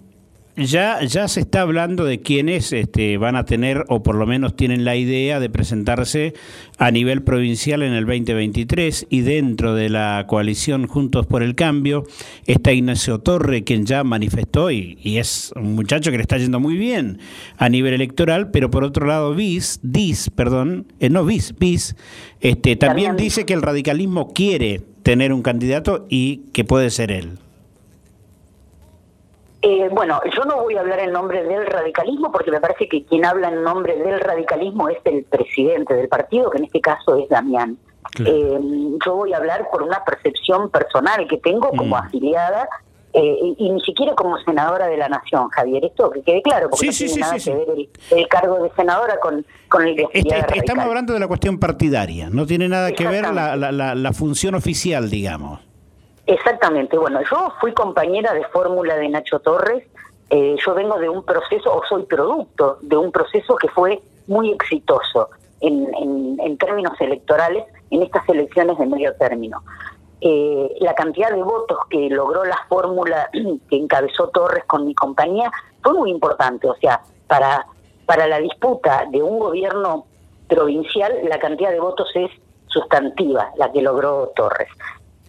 ya, ya se está hablando de quiénes este, van a tener, o por lo menos tienen la idea de presentarse a nivel provincial en el 2023 y dentro de la coalición Juntos por el Cambio está Ignacio Torre, quien ya manifestó y, es un muchacho que le está yendo muy bien a nivel electoral, pero por otro lado, BIS, DIS, perdón, eh, no BIS, BIS, este, también dice que el radicalismo quiere tener un candidato y que puede ser él. Eh, bueno, yo no voy a hablar en nombre del radicalismo porque me parece que quien habla en nombre del radicalismo es el presidente del partido, que en este caso es Damián. Eh, yo voy a hablar por una percepción personal que tengo como mm. afiliada Eh, y, ni siquiera como senadora de la Nación, Javier. Esto que quede claro, porque no tiene nada que ver el, cargo de senadora con, con el de este, Estamos hablando de la cuestión partidaria, no tiene nada que ver la, la, la, función oficial, digamos. Exactamente. Bueno, yo fui compañera de fórmula de Nacho Torres. Eh, yo vengo de un proceso, o soy producto de un proceso que fue muy exitoso en, términos electorales en estas elecciones de medio término. Eh, la cantidad de votos que logró la fórmula que encabezó Torres con mi compañía fue muy importante. O sea, para, para la disputa de un gobierno provincial, la cantidad de votos es sustantiva, la que logró Torres.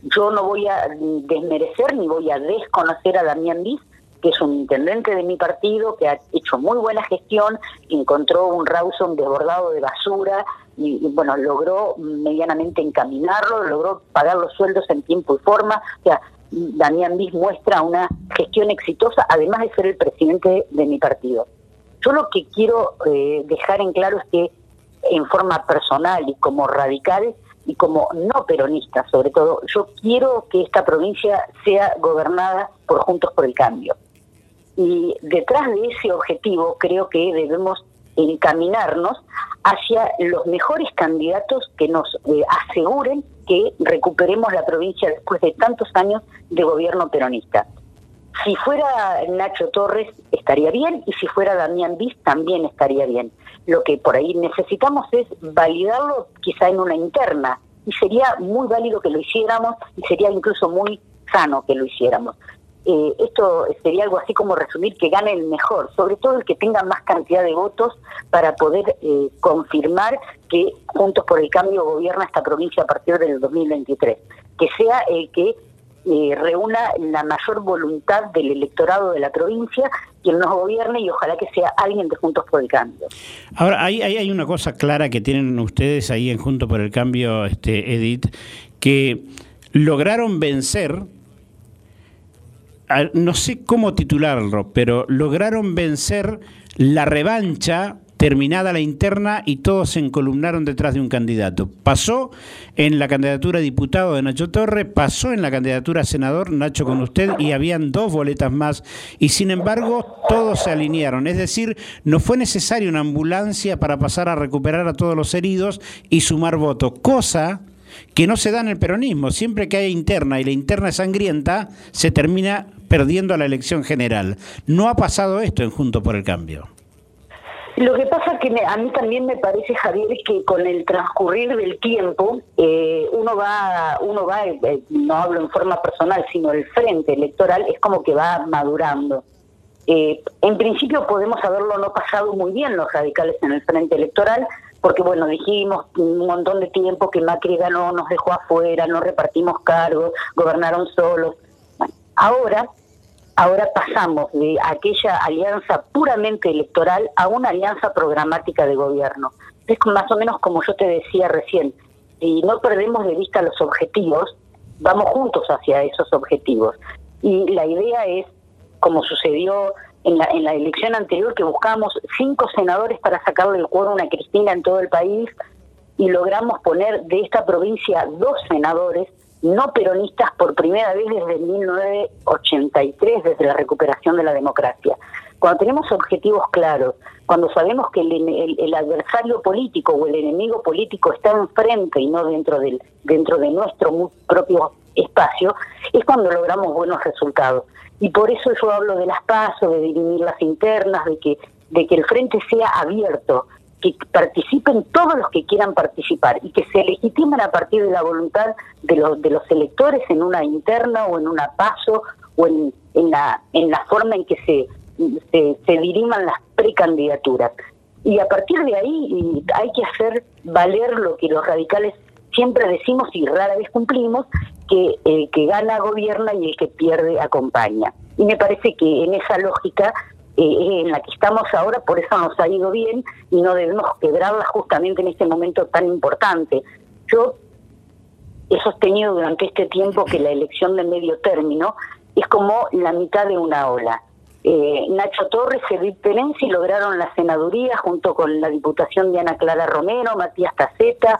Yo no voy a desmerecer ni voy a desconocer a Damián Diz, que es un intendente de mi partido, que ha hecho muy buena gestión, encontró un Rawson desbordado de basura y, bueno, logró medianamente encaminarlo, logró pagar los sueldos en tiempo y forma. O sea, Damián Bis muestra una gestión exitosa, además de ser el presidente de mi partido. Yo lo que quiero eh, dejar en claro es que en forma personal y como radical y como no peronista sobre todo, yo quiero que esta provincia sea gobernada por Juntos por el Cambio. Y detrás de ese objetivo creo que debemos encaminarnos hacia los mejores candidatos que nos eh, aseguren que recuperemos la provincia después de tantos años de gobierno peronista. Si fuera Nacho Torres estaría bien y si fuera Damián Bis también estaría bien. Lo que por ahí necesitamos es validarlo quizá en una interna y sería muy válido que lo hiciéramos y sería incluso muy sano que lo hiciéramos. Eh, esto sería algo así como resumir que gane el mejor, sobre todo el que tenga más cantidad de votos para poder eh, confirmar que Juntos por el Cambio gobierna esta provincia a partir del 2023, que sea el que eh, reúna la mayor voluntad del electorado de la provincia quien nos gobierne y ojalá que sea alguien de Juntos por el Cambio. Ahora, hay, hay una cosa clara que tienen ustedes ahí en Juntos por el Cambio, este Edith, que lograron vencer no sé cómo titularlo, pero lograron vencer la revancha terminada la interna y todos se encolumnaron detrás de un candidato. Pasó en la candidatura a diputado de Nacho Torre, pasó en la candidatura a senador Nacho con usted y habían dos boletas más y sin embargo todos se alinearon. Es decir, no fue necesaria una ambulancia para pasar a recuperar a todos los heridos y sumar votos, cosa que no se da en el peronismo. Siempre que hay interna y la interna es sangrienta, se termina perdiendo la elección general. No ha pasado esto en Junto por el Cambio. Lo que pasa que a mí también me parece, Javier, que con el transcurrir del tiempo, eh, uno va, uno va, eh, no hablo en forma personal, sino el frente electoral es como que va madurando. Eh, en principio podemos haberlo no pasado muy bien los radicales en el frente electoral, porque bueno, dijimos un montón de tiempo que Macri ganó, nos dejó afuera, no repartimos cargos, gobernaron solos. ahora, ahora pasamos de aquella alianza puramente electoral a una alianza programática de gobierno. Es más o menos como yo te decía recién, si no perdemos de vista los objetivos, vamos juntos hacia esos objetivos. Y la idea es, como sucedió en la, en la elección anterior que buscábamos cinco senadores para sacarle el quórum a Cristina en todo el país y logramos poner de esta provincia dos senadores no peronistas por primera vez desde 1983, desde la recuperación de la democracia. Cuando tenemos objetivos claros, cuando sabemos que el, el, adversario político o el enemigo político está enfrente y no dentro del dentro de nuestro propio espacio, es cuando logramos buenos resultados. Y por eso yo hablo de las pasos, de dirimir las internas, de que, de que el frente sea abierto, que participen todos los que quieran participar y que se legitimen a partir de la voluntad de los, de los electores en una interna o en una paso o en, en, la, en la forma en que se, se, se diriman las precandidaturas. Y a partir de ahí hay que hacer valer lo que los radicales siempre decimos y rara vez cumplimos, que el que gana gobierna y el que pierde acompaña. Y me parece que en esa lógica eh, en la que estamos ahora, por eso nos ha ido bien y no debemos quebrarla justamente en este momento tan importante. Yo he sostenido durante este tiempo que la elección de medio término es como la mitad de una ola. Eh, Nacho Torres y Perenzi lograron la senaduría junto con la diputación de Ana Clara Romero, Matías Taceta,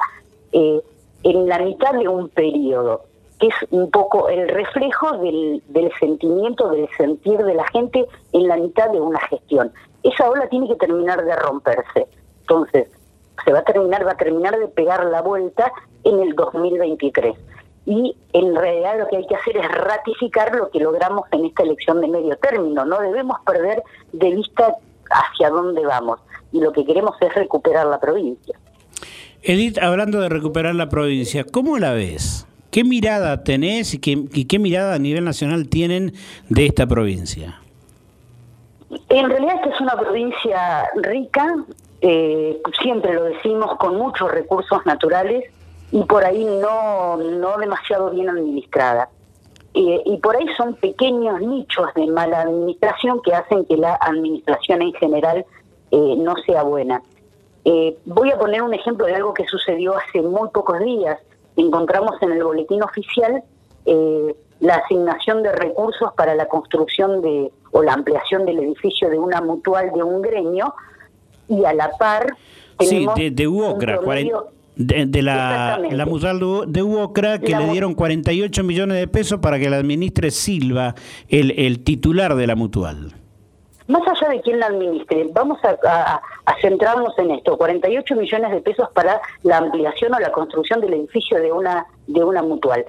eh, en la mitad de un periodo. Que es un poco el reflejo del, sentimiento, del sentir de la gente en la mitad de una gestión. Esa ola tiene que terminar de romperse. Entonces, se va a terminar, va a terminar de pegar la vuelta en el 2023. Y en realidad lo que hay que hacer es ratificar lo que logramos en esta elección de medio término. No debemos perder de vista hacia dónde vamos. Y lo que queremos es recuperar la provincia. Edith, hablando de recuperar la provincia, ¿cómo la ves? ¿Qué mirada tenés y qué, y qué mirada a nivel nacional tienen de esta provincia? En realidad esta es una provincia rica, eh, siempre lo decimos, con muchos recursos naturales y por ahí no, no demasiado bien administrada. Eh, y por ahí son pequeños nichos de mala administración que hacen que la administración en general eh, no sea buena. Eh, voy a poner un ejemplo de algo que sucedió hace muy pocos días. Encontramos en el boletín oficial eh, la asignación de recursos para la construcción de o la ampliación del edificio de una mutual de un gremio y a la par sí de, de UOCRA de, la, la mutual de UOCRA que le dieron 48 millones de pesos para que la administre Silva el, el titular de la mutual más allá de quién la administre, vamos a, centrarnos en esto, 48 millones de pesos para la ampliación o la construcción del edificio de una, de una mutual.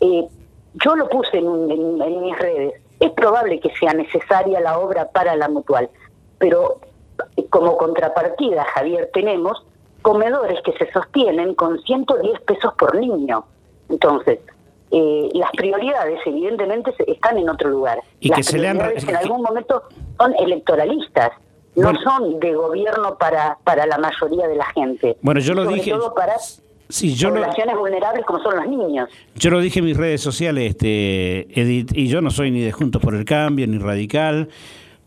Eh, yo lo puse en, mis redes, es probable que sea necesaria la obra para la mutual, pero eh, como contrapartida, Javier, tenemos comedores que se sostienen con 110 pesos por niño. Entonces, eh, las prioridades evidentemente están en otro lugar. Y las que se prioridades en algún momento son electoralistas, no son de gobierno para, para la mayoría de la gente. Bueno, yo lo dije. Todo para sí, yo poblaciones vulnerables como son los niños. Yo lo dije en mis redes sociales, este, Edith, y yo no soy ni de Juntos por el Cambio, ni radical.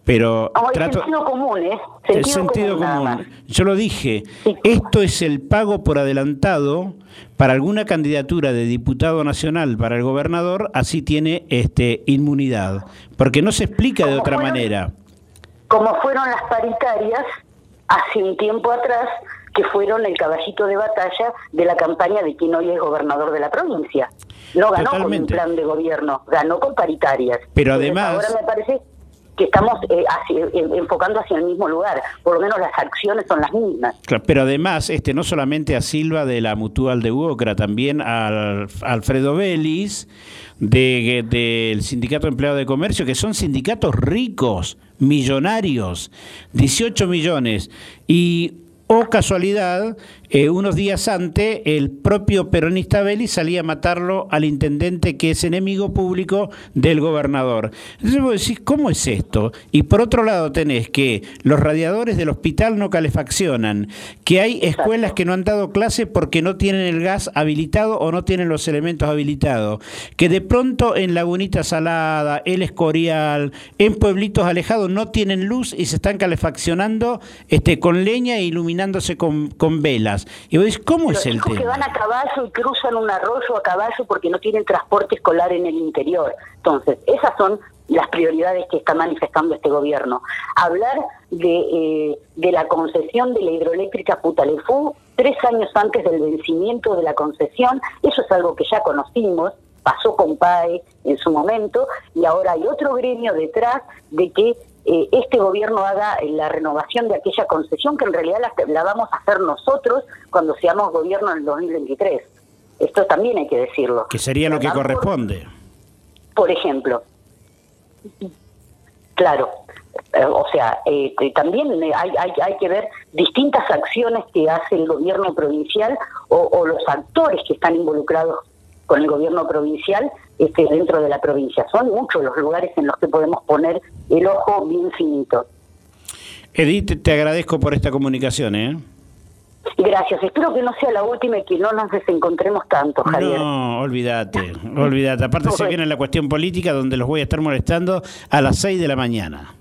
Pero trato... sentido común, ¿eh? el sentido común. Yo lo dije, esto es el pago por adelantado para alguna candidatura de diputado nacional para el gobernador, así tiene este inmunidad, porque no se explica de otra manera. Como fueron las paritarias hace un tiempo atrás, que fueron el caballito de batalla de la campaña de quien hoy es gobernador de la provincia. No ganó con un plan de gobierno, ganó con paritarias. Pero además... Ahora me parece que estamos eh, enfocando hacia el mismo lugar, por lo menos las acciones son las mismas. pero además, este no solamente a Silva de la Mutual de Uocra, también a Alfredo Vélez del Sindicato de Empleados de Comercio, que son sindicatos ricos, millonarios, 18 millones, y o casualidad, eh, unos días antes, el propio peronista Belli salía a matarlo al intendente que es enemigo público del gobernador. Entonces vos decís, ¿cómo es esto? Y por otro lado tenés que los radiadores del hospital no calefaccionan, que hay escuelas que no han dado clase porque no tienen el gas habilitado o no tienen los elementos habilitados, que de pronto en Lagunita Salada, El Escorial, en pueblitos alejados no tienen luz y se están calefaccionando este, con leña e iluminándose con, con velas. Y vos decís, ¿cómo es el tema? que van a caballo y cruzan un arroyo a caballo porque no tienen transporte escolar en el interior. Entonces, esas son las prioridades que está manifestando este gobierno. Hablar de, eh, de la concesión de la hidroeléctrica Putalefú tres años antes del vencimiento de la concesión, eso es algo que ya conocimos, pasó con PAE en su momento, y ahora hay otro gremio detrás de que eh, este gobierno haga la renovación de aquella concesión que en realidad la, vamos a hacer nosotros cuando seamos gobierno en el 2023. Esto también hay que decirlo. Que sería lo que corresponde. Por ejemplo. Claro. Eh, o sea, eh, también hay, hay, hay, que ver distintas acciones que hace el gobierno provincial o, o los actores que están involucrados con el gobierno provincial este, dentro de la provincia. Son muchos los lugares en los que podemos poner el ojo bien finito. Edith, te agradezco por esta comunicación. ¿eh? Gracias, espero que no sea la última y que no nos desencontremos tanto, Javier. No, olvídate, olvídate. Aparte se viene la cuestión política donde los voy a estar molestando a las 6 de la mañana.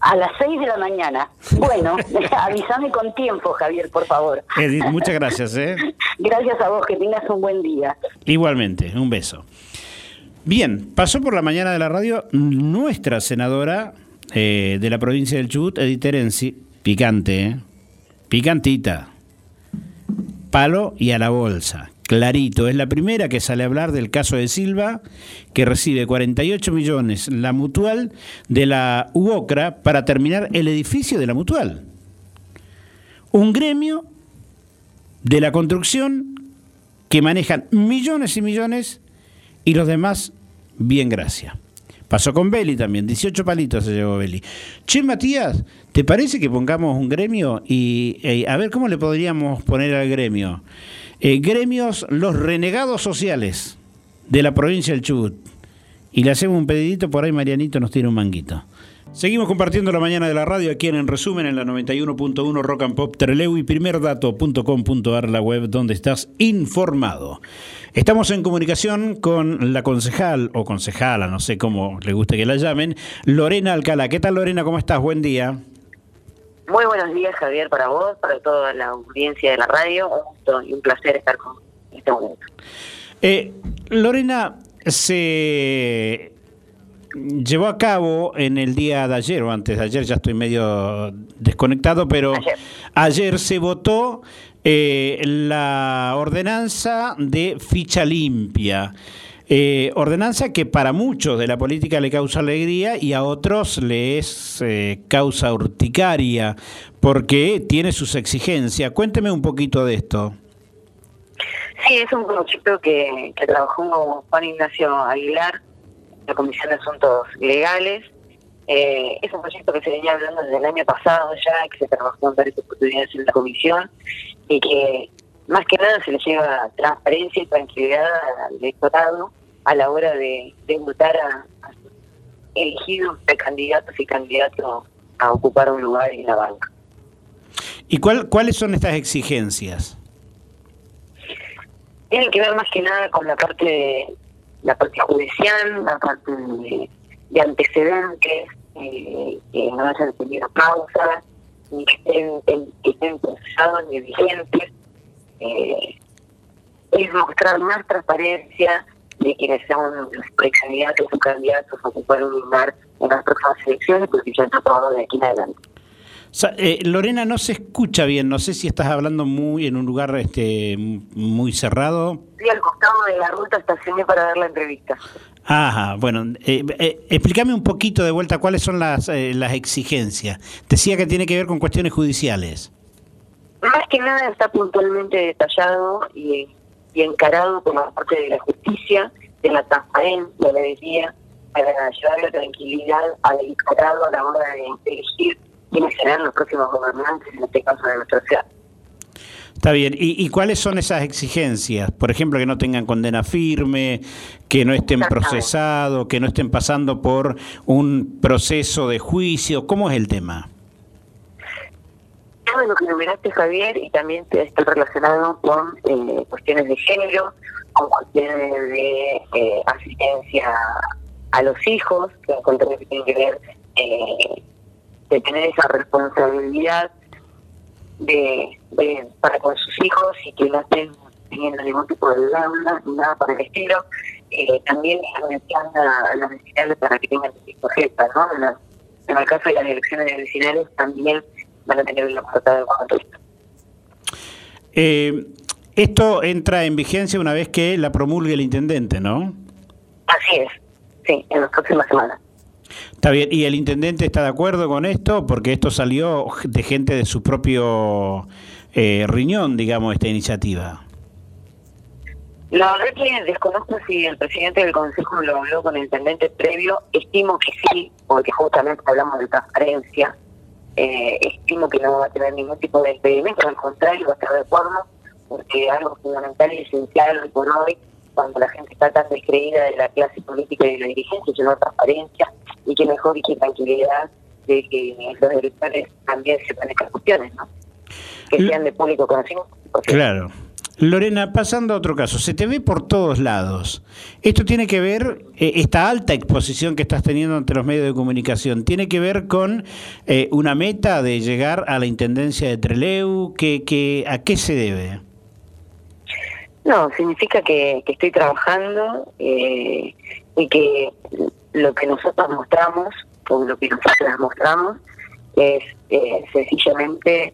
A las 6 de la mañana. Bueno, avísame con tiempo, Javier, por favor. Edith, muchas gracias. ¿eh? Gracias a vos, que tengas un buen día. Igualmente, un beso. Bien, pasó por la mañana de la radio nuestra senadora eh, de la provincia del Chubut, Edith Terenzi, picante, ¿eh? picantita, palo y a la bolsa. Clarito. Es la primera que sale a hablar del caso de Silva, que recibe 48 millones la mutual de la UOCRA para terminar el edificio de la mutual. Un gremio de la construcción que manejan millones y millones y los demás, bien gracias. Pasó con Beli también, 18 palitos se llevó Beli. Che, Matías, ¿te parece que pongamos un gremio? Y eh, a ver cómo le podríamos poner al gremio. Eh, gremios Los Renegados Sociales de la provincia del Chubut. Y le hacemos un pedidito, por ahí Marianito nos tiene un manguito. Seguimos compartiendo la mañana de la radio aquí en En Resumen en la 91.1 Rock and Pop Treleu y primerdato.com.ar, la web donde estás informado. Estamos en comunicación con la concejal o concejala, no sé cómo le guste que la llamen, Lorena Alcalá. ¿Qué tal Lorena? ¿Cómo estás? Buen día. Muy buenos días, Javier, para vos, para toda la audiencia de la radio. Un gusto y un placer estar con este momento. Eh, Lorena, se llevó a cabo en el día de ayer o antes de ayer, ya estoy medio desconectado, pero ayer, se votó eh, la ordenanza de ficha limpia. Eh, ordenanza que para muchos de la política le causa alegría y a otros le es eh, causa urticaria porque tiene sus exigencias. Cuénteme un poquito de esto. Sí, es un proyecto que, que trabajó Juan Ignacio Aguilar, la Comisión de Asuntos Legales. Eh, es un proyecto que se venía hablando desde el año pasado ya, que se trabajó en varias oportunidades en la comisión y que más que nada se le lleva transparencia y tranquilidad al electorado a la hora de, votar a, elegidos de candidatos y candidatos a ocupar un lugar en la banca. ¿Y cuál, cuáles son estas exigencias? Tienen que ver más que nada con la parte la parte judicial, la parte de, antecedentes, eh, que no hayan tenido causa, ni que estén, que estén procesados ni vigentes. Eh, es mostrar más transparencia de quienes son los precandidatos o candidatos a ocupar un lugar en las próximas elecciones, porque ya está todo de aquí en adelante. Eh, Lorena, no se escucha bien, no sé si estás hablando muy en un lugar este muy cerrado. Estoy al costado de la ruta, estacioné para dar la entrevista. Ajá, bueno, eh, eh, explícame un poquito de vuelta cuáles son las, las exigencias. Decía que tiene que ver con cuestiones judiciales. Más que nada está puntualmente detallado y y encarado por la parte de la justicia, de la transparencia, le decía, para llevar la tranquilidad al electorado a la hora de elegir quiénes serán los próximos gobernantes, en este caso de nuestra ciudad. Está bien. ¿Y, ¿Y, cuáles son esas exigencias? Por ejemplo, que no tengan condena firme, que no estén procesados, que no estén pasando por un proceso de juicio. ¿Cómo es el tema? Todo lo que enumeraste, Javier, y también está relacionado con eh, cuestiones de género, con cuestiones de eh, asistencia a los hijos, que encontré que tiene que ver eh, de tener esa responsabilidad de, para con sus hijos y que no estén teniendo ningún tipo de deuda ni nada por el estilo. también a las necesidades para que tengan ¿no? En, en el caso de las elecciones vecinales también van a tener la de eh, esto entra en vigencia una vez que la promulgue el intendente, ¿no? Así es, sí, en las próximas semanas. Está bien, ¿y el intendente está de acuerdo con esto? Porque esto salió de gente de su propio eh, riñón, digamos, esta iniciativa. La verdad que desconozco si el presidente del Consejo lo habló con el intendente previo, estimo que sí, porque justamente hablamos de transparencia, eh, estimo que no va a tener ningún tipo de impedimento, al contrario, va a estar de acuerdo, porque algo fundamental y esencial hoy por hoy, cuando la gente está tan descreída de la clase política y de la dirigencia, es la transparencia y que mejor y que tranquilidad de que los electores también sepan estas cuestiones, ¿no? Que sean de público conocimiento. Claro. Lorena, pasando a otro caso, se te ve por todos lados. Esto tiene que ver, eh, esta alta exposición que estás teniendo ante los medios de comunicación, ¿tiene que ver con eh, una meta de llegar a la Intendencia de Treleu? ¿Que, que, ¿A qué se debe? No, significa que, estoy trabajando eh, y que lo que nosotros mostramos, o lo que nosotros mostramos, es sencillamente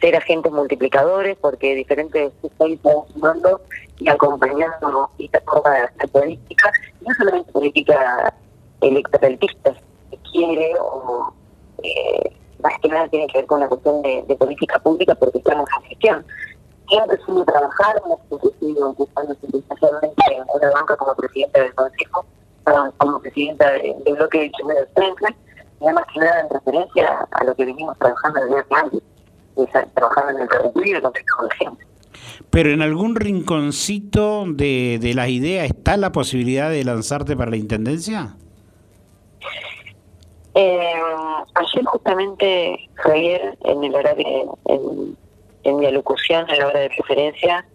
ser agentes multiplicadores, porque diferentes países sumando y acompañando esta forma de hacer política, no solamente política electoralista, que quiere o eh, más que nada tiene que ver con la cuestión de, política pública porque estamos en gestión. Siempre suelo trabajar, sido ocupando sustancialmente en una banca como presidenta del Consejo, como presidenta del de bloque de Chile del Frente, y además que nada en referencia a lo que venimos trabajando desde hace años, en el territorio de gente. Pero en algún rinconcito de, de las ideas está la posibilidad de lanzarte para la intendencia? Eh, ayer justamente, Javier, en el horario, en, en mi alocución, en la hora de preferencia,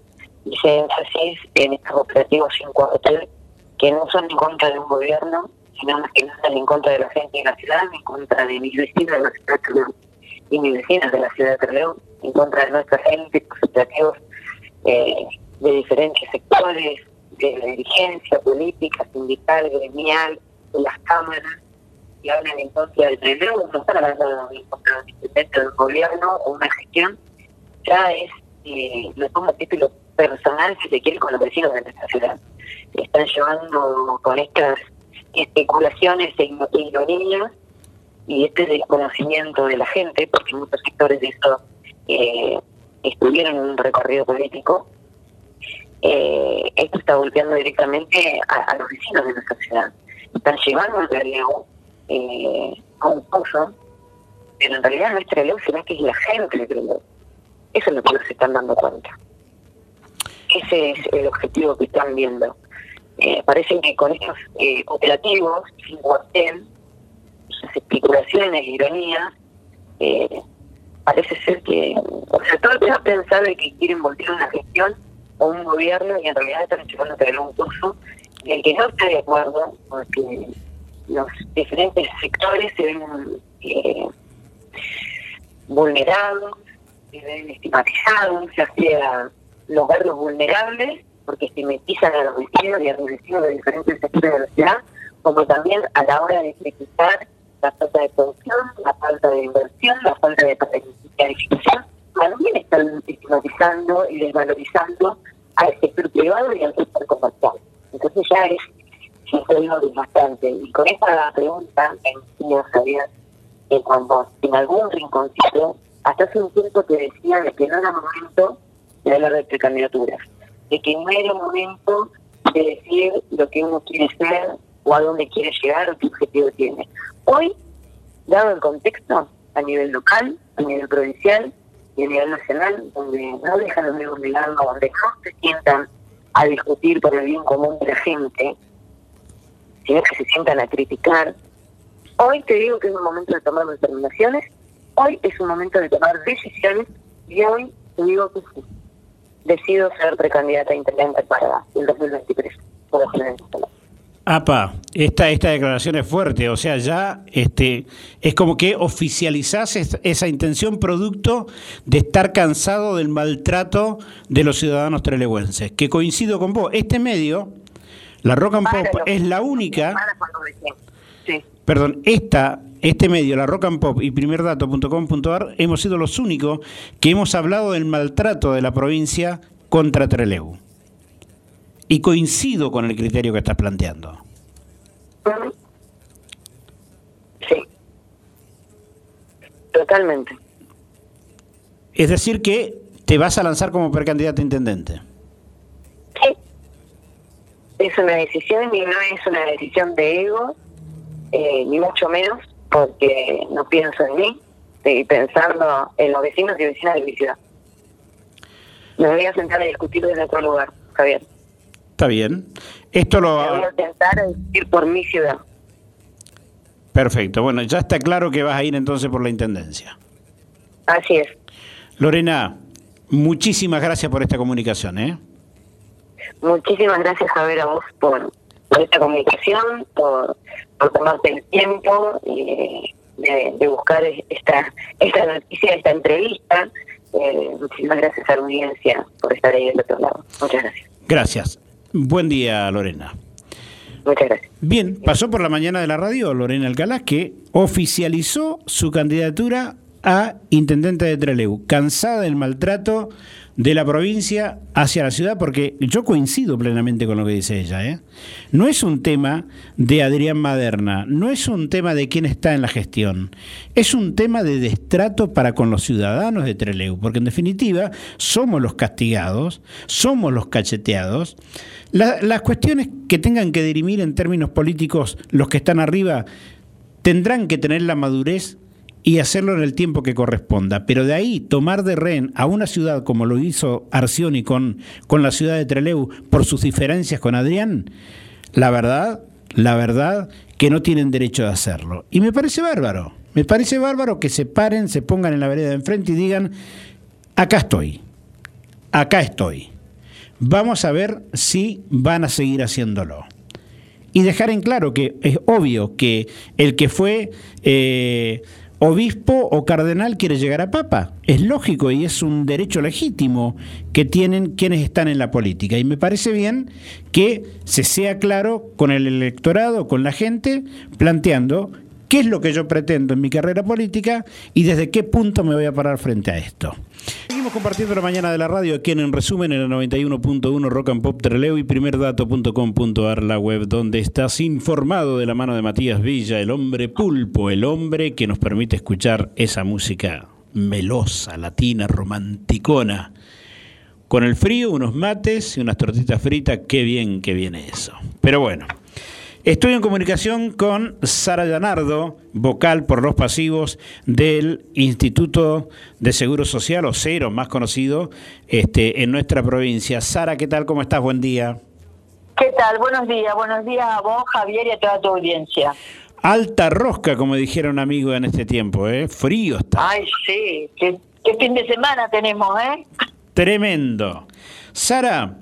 hice énfasis en estos operativos sin cuartel, que no son en contra de un gobierno, sino más que nada en contra de la gente de la ciudad, en contra de mis vecinos de la ciudad y vecinas de la ciudad de León, en contra de nuestra gente, operativos eh, de diferentes sectores, de la dirigencia política, sindical, gremial, de las cámaras, y hablan en contra del reloj, no están hablando en contra del gobierno o una gestión, ya es, eh, lo pongo a título personal, si se quiere, con los vecinos de nuestra ciudad. Están llevando con estas especulaciones e ironías y este desconocimiento de la gente, porque muchos sectores de eso eh, estuvieron en un recorrido político, eh, esto está golpeando directamente a, los vecinos de nuestra ciudad. Están llevando al relevo eh, a un pozo, pero en realidad nuestra relevo sino que es la gente de Eso es lo que nos están dando cuenta. Ese es el objetivo que están viendo. Eh, parece que con estos eh, operativos, sin cuartel, especulaciones, ironías, eh, parece ser que, o sea, todo el mundo pensar de que quieren voltear una gestión o un gobierno y en realidad están llevando a un curso en el que no está de acuerdo, porque los diferentes sectores se ven eh, vulnerados, se ven estigmatizados, ya sea los barrios vulnerables, porque estigmatizan a los vecinos y a los vecinos de diferentes sectores de la ciudad, como también a la hora de ejecutar la falta de producción, la falta de inversión, la falta de planificación, también están estigmatizando y desvalorizando al sector privado y al sector comercial. Entonces ya es es bastante. Y con esta pregunta, me sabía que cuando en algún rinconcito, hasta hace un tiempo te decía de que no era momento de hablar de precandidaturas, de que no era momento de decir lo que uno quiere ser o a dónde quiere llegar o qué objetivo tiene. Hoy, dado el contexto a nivel local, a nivel provincial y a nivel nacional, donde no dejan los medios de lado, donde no se sientan a discutir por el bien común de la gente, sino que se sientan a criticar. Hoy te digo que es un momento de tomar determinaciones, hoy es un momento de tomar decisiones y hoy te digo que sí. Decido ser precandidata a intendente para el 2023. APA, esta, esta declaración es fuerte, o sea, ya este, es como que oficializás esa intención producto de estar cansado del maltrato de los ciudadanos trelewenses, que coincido con vos, este medio la Rock and Pop es la única. Perdón, esta, este medio, la Rock and Pop y primerdato.com.ar, hemos sido los únicos que hemos hablado del maltrato de la provincia contra Trelew. Y coincido con el criterio que estás planteando. Sí. Totalmente. Es decir, que te vas a lanzar como precandidato a intendente es una decisión y no es una decisión de ego, eh, ni mucho menos, porque no pienso en mí, estoy pensando en los vecinos y vecinas de mi ciudad. Me voy a sentar a discutir desde otro lugar, Javier. Está bien. Esto lo... Voy a a discutir por mi ciudad. Perfecto. Bueno, ya está claro que vas a ir entonces por la Intendencia. Así es. Lorena, muchísimas gracias por esta comunicación. ¿eh? Muchísimas gracias, Javier, a vos por, esta comunicación, por, tomarte el tiempo de, de, buscar esta, esta noticia, esta entrevista. Eh, muchísimas gracias a la audiencia por estar ahí del otro lado. Muchas gracias. Gracias. Buen día, Lorena. Muchas gracias. Bien, pasó por la mañana de la radio Lorena Alcalá, que oficializó su candidatura a intendente de Trelew, cansada del maltrato de la provincia hacia la ciudad, porque yo coincido plenamente con lo que dice ella. ¿eh? No es un tema de Adrián Maderna, no es un tema de quién está en la gestión, es un tema de destrato para con los ciudadanos de Trelew, porque en definitiva somos los castigados, somos los cacheteados. las cuestiones que tengan que dirimir en términos políticos los que están arriba tendrán que tener la madurez y hacerlo en el tiempo que corresponda. Pero de ahí tomar de rehén a una ciudad como lo hizo Arcioni con, con la ciudad de Treleu por sus diferencias con Adrián, la verdad, la verdad que no tienen derecho de hacerlo. Y me parece bárbaro, me parece bárbaro que se paren, se pongan en la vereda de enfrente y digan, acá estoy, acá estoy. Vamos a ver si van a seguir haciéndolo y dejar en claro que es obvio que el que fue eh, obispo o cardenal quiere llegar a papa. Es lógico y es un derecho legítimo que tienen quienes están en la política. Y me parece bien que se sea claro con el electorado, con la gente, planteando qué es lo que yo pretendo en mi carrera política y desde qué punto me voy a parar frente a esto. Seguimos compartiendo la mañana de la radio aquí en, resumen en el 91.1 Rock and Pop Treleo y primerdato.com.ar, la web donde estás informado de la mano de Matías Villa, el hombre pulpo, el hombre que nos permite escuchar esa música melosa, latina, romanticona. Con el frío, unos mates y unas tortitas fritas, qué bien que viene eso. Pero bueno. Estoy en comunicación con Sara Llanardo, vocal por los pasivos del Instituto de Seguro Social, o Cero, más conocido, este, en nuestra provincia. Sara, ¿qué tal? ¿Cómo estás? Buen día. ¿Qué tal? Buenos días. Buenos días a vos, Javier, y a toda tu audiencia. Alta rosca, como dijera un amigo en este tiempo, ¿eh? Frío está. Ay, sí. ¿Qué, fin de semana tenemos, eh? Tremendo. Sara,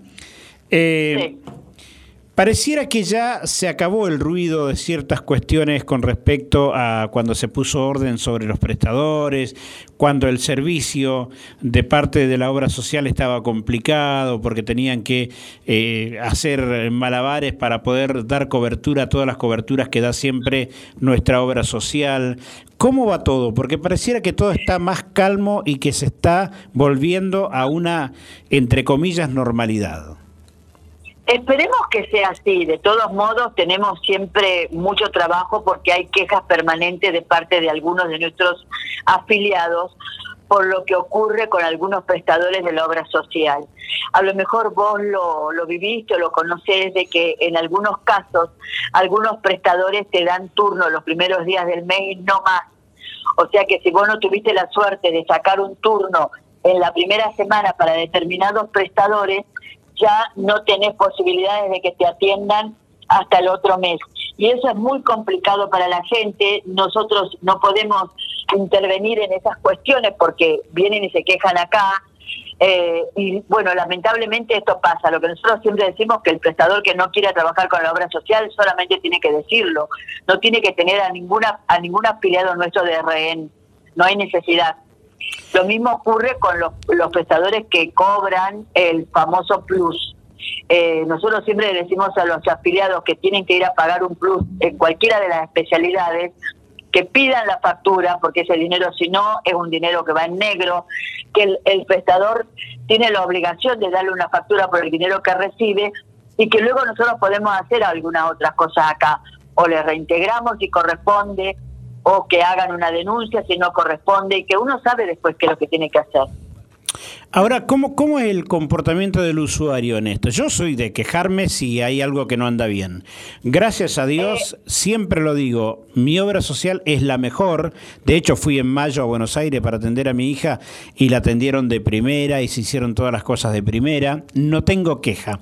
eh, sí. Pareciera que ya se acabó el ruido de ciertas cuestiones con respecto a cuando se puso orden sobre los prestadores, cuando el servicio de parte de la obra social estaba complicado porque tenían que eh, hacer malabares para poder dar cobertura a todas las coberturas que da siempre nuestra obra social. ¿Cómo va todo? Porque pareciera que todo está más calmo y que se está volviendo a una, entre comillas, normalidad. Esperemos que sea así. De todos modos, tenemos siempre mucho trabajo porque hay quejas permanentes de parte de algunos de nuestros afiliados por lo que ocurre con algunos prestadores de la obra social. A lo mejor vos lo, lo viviste o lo conocés de que en algunos casos algunos prestadores te dan turno los primeros días del mes y no más. O sea que si vos no tuviste la suerte de sacar un turno en la primera semana para determinados prestadores, ya no tenés posibilidades de que te atiendan hasta el otro mes. Y eso es muy complicado para la gente. Nosotros no podemos intervenir en esas cuestiones porque vienen y se quejan acá. Eh, y bueno, lamentablemente esto pasa. Lo que nosotros siempre decimos que el prestador que no quiera trabajar con la obra social solamente tiene que decirlo. No tiene que tener a ninguna a ningún afiliado nuestro de rehén. No hay necesidad. Lo mismo ocurre con los, los prestadores que cobran el famoso plus. Eh, nosotros siempre decimos a los afiliados que tienen que ir a pagar un plus en cualquiera de las especialidades, que pidan la factura, porque ese dinero si no es un dinero que va en negro, que el, el prestador tiene la obligación de darle una factura por el dinero que recibe y que luego nosotros podemos hacer algunas otras cosas acá, o le reintegramos si corresponde, o que hagan una denuncia si no corresponde y que uno sabe después qué es lo que tiene que hacer. Ahora, ¿cómo, ¿cómo es el comportamiento del usuario en esto? Yo soy de quejarme si hay algo que no anda bien. Gracias a Dios, eh. siempre lo digo, mi obra social es la mejor. De hecho, fui en mayo a Buenos Aires para atender a mi hija y la atendieron de primera y se hicieron todas las cosas de primera. No tengo queja.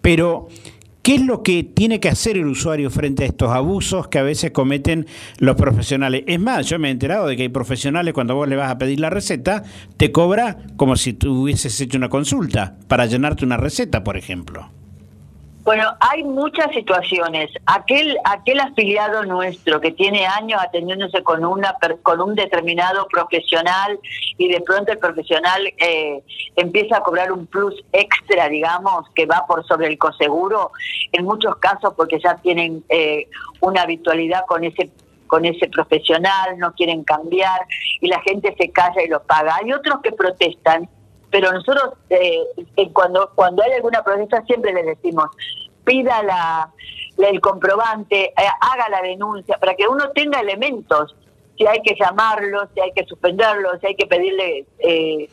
Pero ¿Qué es lo que tiene que hacer el usuario frente a estos abusos que a veces cometen los profesionales? Es más, yo me he enterado de que hay profesionales cuando vos le vas a pedir la receta, te cobra como si tú hubieses hecho una consulta para llenarte una receta, por ejemplo. Bueno, hay muchas situaciones. Aquel aquel afiliado nuestro que tiene años atendiéndose con una con un determinado profesional y de pronto el profesional eh, empieza a cobrar un plus extra, digamos, que va por sobre el coseguro, en muchos casos porque ya tienen eh, una habitualidad con ese con ese profesional, no quieren cambiar y la gente se calla y lo paga. Hay otros que protestan, pero nosotros eh, cuando, cuando hay alguna protesta siempre les decimos, pida la, el comprobante, eh, haga la denuncia, para que uno tenga elementos, si hay que llamarlo, si hay que suspenderlo, si hay que pedirle eh,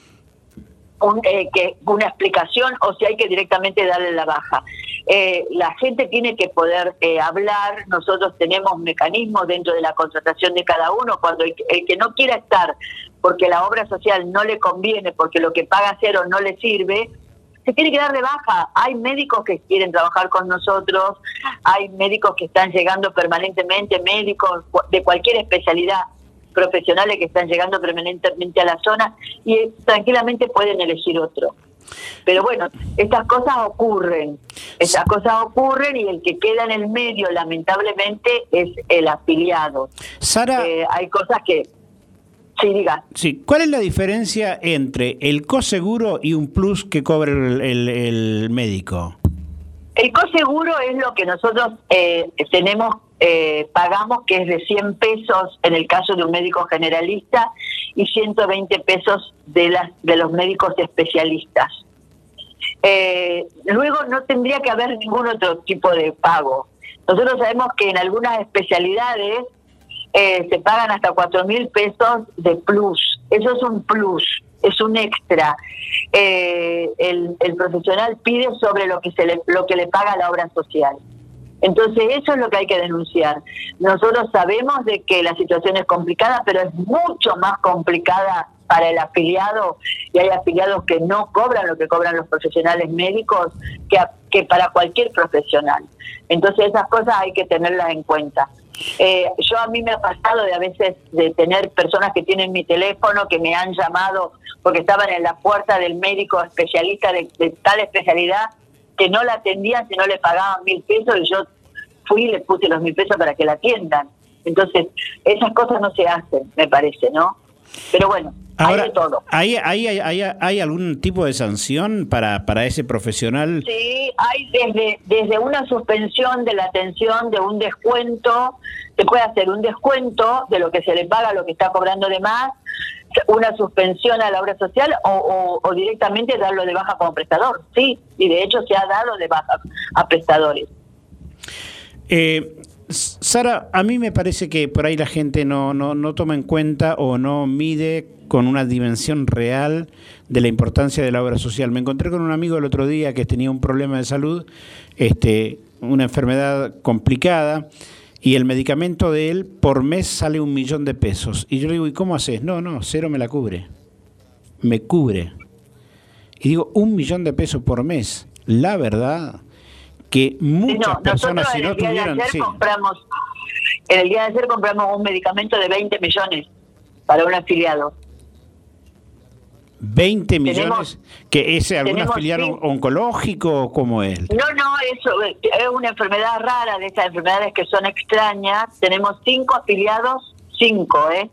eh, que, una explicación o si hay que directamente darle la baja. Eh, la gente tiene que poder eh, hablar, nosotros tenemos mecanismos dentro de la contratación de cada uno, cuando el, que no quiera estar porque la obra social no le conviene, porque lo que paga cero no le sirve, se tiene que dar de baja. Hay médicos que quieren trabajar con nosotros, hay médicos que están llegando permanentemente, médicos de cualquier especialidad profesionales que están llegando permanentemente a la zona y tranquilamente pueden elegir otro. Pero bueno, estas cosas ocurren, estas cosas ocurren y el que queda en el medio, lamentablemente, es el afiliado. Sara, eh, hay cosas que... Sí, diga. Sí, ¿cuál es la diferencia entre el coseguro y un plus que cobra el, el, médico? El coseguro es lo que nosotros eh, tenemos eh, pagamos, que es de 100 pesos en el caso de un médico generalista y 120 pesos de, las, de los médicos especialistas. Eh, luego no tendría que haber ningún otro tipo de pago. Nosotros sabemos que en algunas especialidades eh, se pagan hasta 4 mil pesos de plus. Eso es un plus, es un extra. el, el profesional pide sobre lo que, se le, lo que le paga la obra social. Entonces eso es lo que hay que denunciar. Nosotros sabemos de que la situación es complicada, pero es mucho más complicada para el afiliado y hay afiliados que no cobran lo que cobran los profesionales médicos que, para cualquier profesional. Entonces esas cosas hay que tenerlas en cuenta. Eh, yo a mí me ha pasado de a veces de tener personas que tienen mi teléfono, que me han llamado porque estaban en la puerta del médico especialista de tal especialidad que no la atendían si no le pagaban mil pesos y yo fui y le puse los mil pesos para que la atiendan. Entonces, esas cosas no se hacen, me parece, ¿no? Pero bueno, hay de todo. ¿hay, hay, hay, ¿Hay algún tipo de sanción para, para ese profesional? Sí, hay desde, desde una suspensión de la atención, de un descuento, se puede hacer un descuento de lo que se le paga, lo que está cobrando de más, una suspensión a la obra social o, directamente darlo de baja como prestador, sí, y de hecho se ha dado de baja a prestadores. Eh, Sara, a mí me parece que por ahí la gente no, no, no toma en cuenta o no mide con una dimensión real de la importancia de la obra social. Me encontré con un amigo el otro día que tenía un problema de salud, este, una enfermedad complicada, y el medicamento de él por mes sale un millón de pesos. Y yo le digo, ¿y cómo haces? No, no, cero me la cubre. Me cubre. Y digo, un millón de pesos por mes. La verdad que muchas personas si no tuvieran... Sí. Compramos, en el día de ayer compramos un medicamento de 20 millones para un afiliado. 20 millones, que es algún afiliado oncológico como él. No, no, eso es una enfermedad rara de estas enfermedades que son extrañas. Tenemos cinco afiliados, cinco, ¿eh?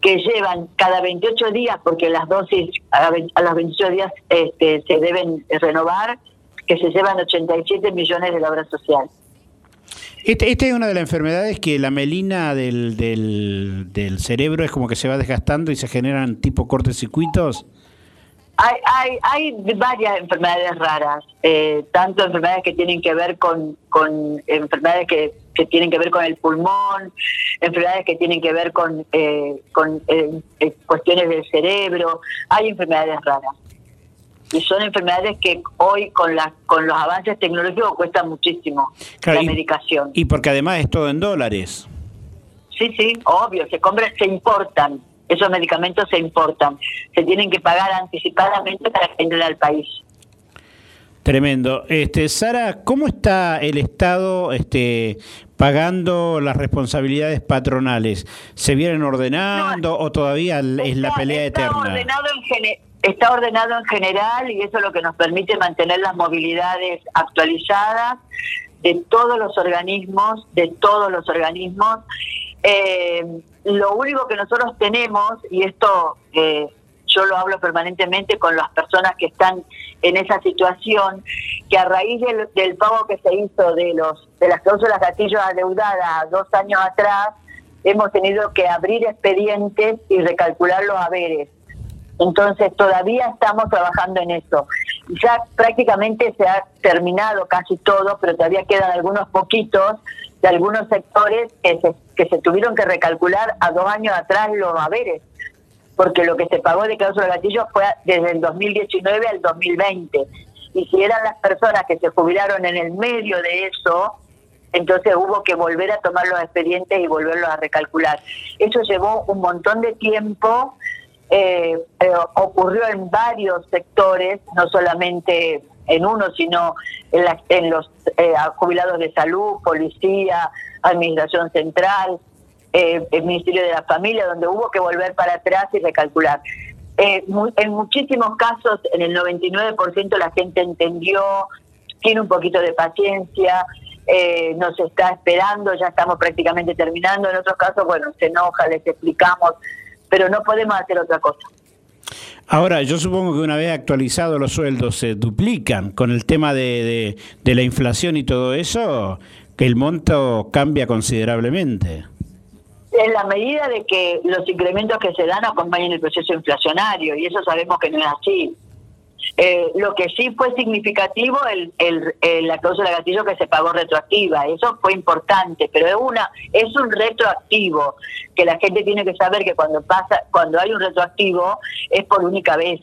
que llevan cada 28 días, porque las dosis a, los 28 días este, se deben renovar, que se llevan 87 millones de la obra social. Esta este es una de las enfermedades que la melina del, del, cerebro es como que se va desgastando y se generan tipo cortocircuitos. Hay, hay, hay varias enfermedades raras, eh, tanto enfermedades que tienen que ver con, con enfermedades que, que, tienen que ver con el pulmón, enfermedades que tienen que ver con, eh, con eh, cuestiones del cerebro, hay enfermedades raras y son enfermedades que hoy con las con los avances tecnológicos cuesta muchísimo la medicación. Y porque además es todo en dólares. Sí, sí, obvio, se compran, se importan, esos medicamentos se importan, se tienen que pagar anticipadamente para que al país. Tremendo. Este, Sara, ¿cómo está el Estado este, pagando las responsabilidades patronales? ¿Se vienen ordenando o todavía es la pelea está eterna? Ordenado en, está ordenado en general y eso es lo que nos permite mantener las movilidades actualizadas de todos los organismos, de todos los organismos. Eh, lo único que nosotros tenemos, y esto eh, yo lo hablo permanentemente con las personas que están en esa situación, que a raíz del, pago que se hizo de los de las cláusulas gatillos adeudadas dos años atrás, hemos tenido que abrir expedientes y recalcular los haberes. Entonces todavía estamos trabajando en eso. Ya prácticamente se ha terminado casi todo, pero todavía quedan algunos poquitos de algunos sectores que se, que se tuvieron que recalcular a dos años atrás los haberes, porque lo que se pagó de cláusula de gatillo fue desde el 2019 al 2020. Y si eran las personas que se jubilaron en el medio de eso, entonces hubo que volver a tomar los expedientes y volverlos a recalcular. Eso llevó un montón de tiempo, eh, eh, ocurrió en varios sectores, no solamente en uno, sino en, en los eh, jubilados de salud, policía, administración central, el Ministerio de la Familia, donde hubo que volver para atrás y recalcular. en muchísimos casos, en el 99% la gente entendió, tiene un poquito de paciencia, eh, nos está esperando, ya estamos prácticamente terminando, en otros casos, bueno, se enoja, les explicamos, pero no podemos hacer otra cosa. Ahora, yo supongo que una vez actualizados los sueldos se duplican con el tema de, de, la inflación y todo eso, que el monto cambia considerablemente. En la medida de que los incrementos que se dan acompañan el proceso inflacionario, y eso sabemos que no es así. Eh, lo que sí fue significativo el, el, la cláusula gatillo que se pagó retroactiva, eso fue importante, pero es una es un retroactivo que la gente tiene que saber que cuando pasa cuando hay un retroactivo es por única vez.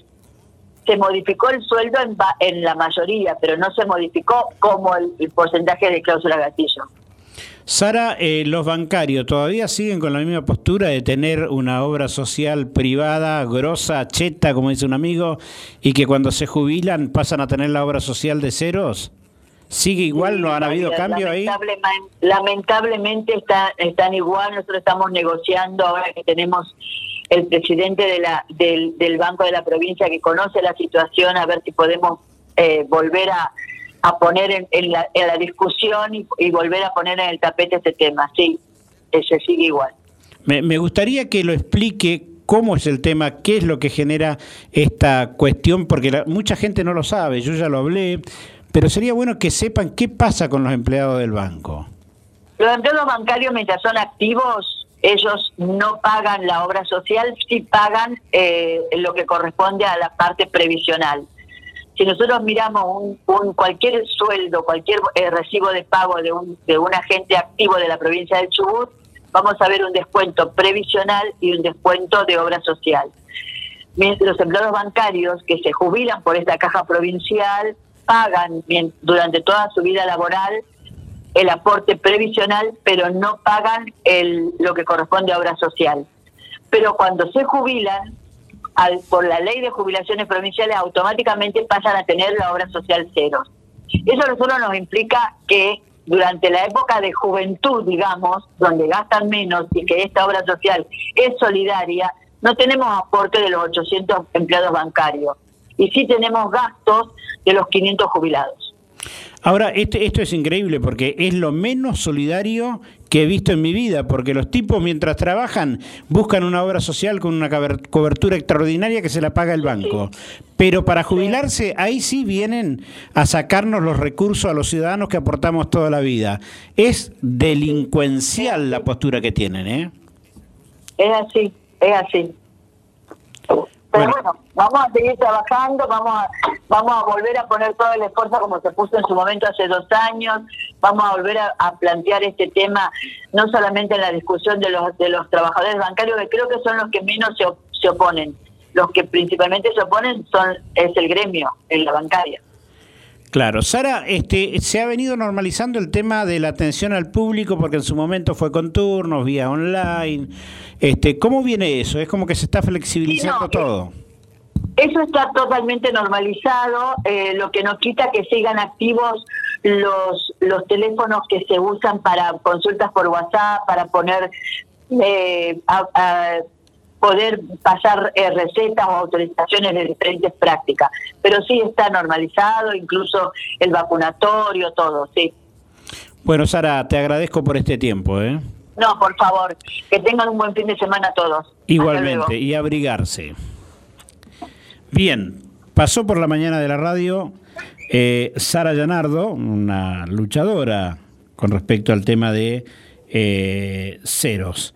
Se modificó el sueldo en, en la mayoría, pero no se modificó como el porcentaje de cláusula gatillo. Sara, eh, los bancarios todavía siguen con la misma postura de tener una obra social privada, grosa, cheta, como dice un amigo, y que cuando se jubilan pasan a tener la obra social de ceros. ¿Sigue igual? ¿No han habido cambio ahí? Lamentablemente está, están igual. Nosotros estamos negociando ahora que tenemos el presidente de la, del, del Banco de la Provincia que conoce la situación, a ver si podemos eh, volver a a poner en, la, discusión y, volver a poner en el tapete este tema. Sí, se sigue igual. Me, me gustaría que lo explique cómo es el tema, qué es lo que genera esta cuestión, porque mucha gente no lo sabe, yo ya lo hablé, pero sería bueno que sepan qué pasa con los empleados del banco. Los empleados bancarios, mientras son activos, ellos no pagan la obra social, sí pagan eh, lo que corresponde a la parte previsional si nosotros miramos un, cualquier sueldo, cualquier eh, recibo de pago de un, de un agente activo de la provincia del Chubut, vamos a ver un descuento previsional y un descuento de obra social. Los empleados bancarios que se jubilan por esta caja provincial pagan durante toda su vida laboral el aporte previsional, pero no pagan el, lo que corresponde a obra social. Pero cuando se jubilan, al, por la ley de jubilaciones provinciales automáticamente pasan a tener la obra social cero. Eso nosotros nos implica que durante la época de juventud, digamos, donde gastan menos y que esta obra social es solidaria, no tenemos aporte de los 800 empleados bancarios y sí tenemos gastos de los 500 jubilados. Ahora, este, esto es increíble porque es lo menos solidario que he visto en mi vida, porque los tipos mientras trabajan buscan una obra social con una cobertura extraordinaria que se la paga el banco. Pero para jubilarse, ahí sí vienen a sacarnos los recursos a los ciudadanos que aportamos toda la vida. Es delincuencial la postura que tienen, ¿eh? Es así, es así. Pero bueno. vamos a seguir trabajando, vamos a, vamos a volver a poner todo el esfuerzo como se puso en su momento hace dos años, vamos a volver a, plantear este tema no solamente en la discusión de los de los trabajadores bancarios, que creo que son los que menos se, se oponen. Los que principalmente se oponen son es el gremio en la bancaria. Claro, Sara, este, se ha venido normalizando el tema de la atención al público porque en su momento fue con turnos, vía online. Este, ¿Cómo viene eso? Es como que se está flexibilizando todo. Eso está totalmente normalizado, eh, lo que nos quita que sigan activos los, los teléfonos que se usan para consultas por WhatsApp, para poner eh, poder pasar eh, recetas o autorizaciones de diferentes prácticas. Pero sí está normalizado, incluso el vacunatorio, todo, sí. Bueno, Sara, te agradezco por este tiempo. ¿eh? No, por favor, que tengan un buen fin de semana todos. Igualmente, y abrigarse. Bien, pasó por la mañana de la radio eh, Sara Llanardo, una luchadora con respecto al tema de eh, ceros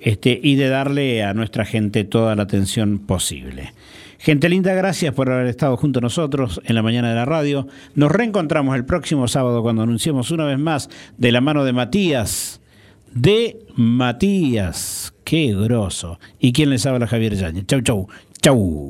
este, y de darle a nuestra gente toda la atención posible. Gente linda, gracias por haber estado junto a nosotros en la mañana de la radio. Nos reencontramos el próximo sábado cuando anunciemos una vez más de la mano de Matías. De Matías. Qué groso. ¿Y quién les habla? Javier Yañez. Chau, chau. Chau.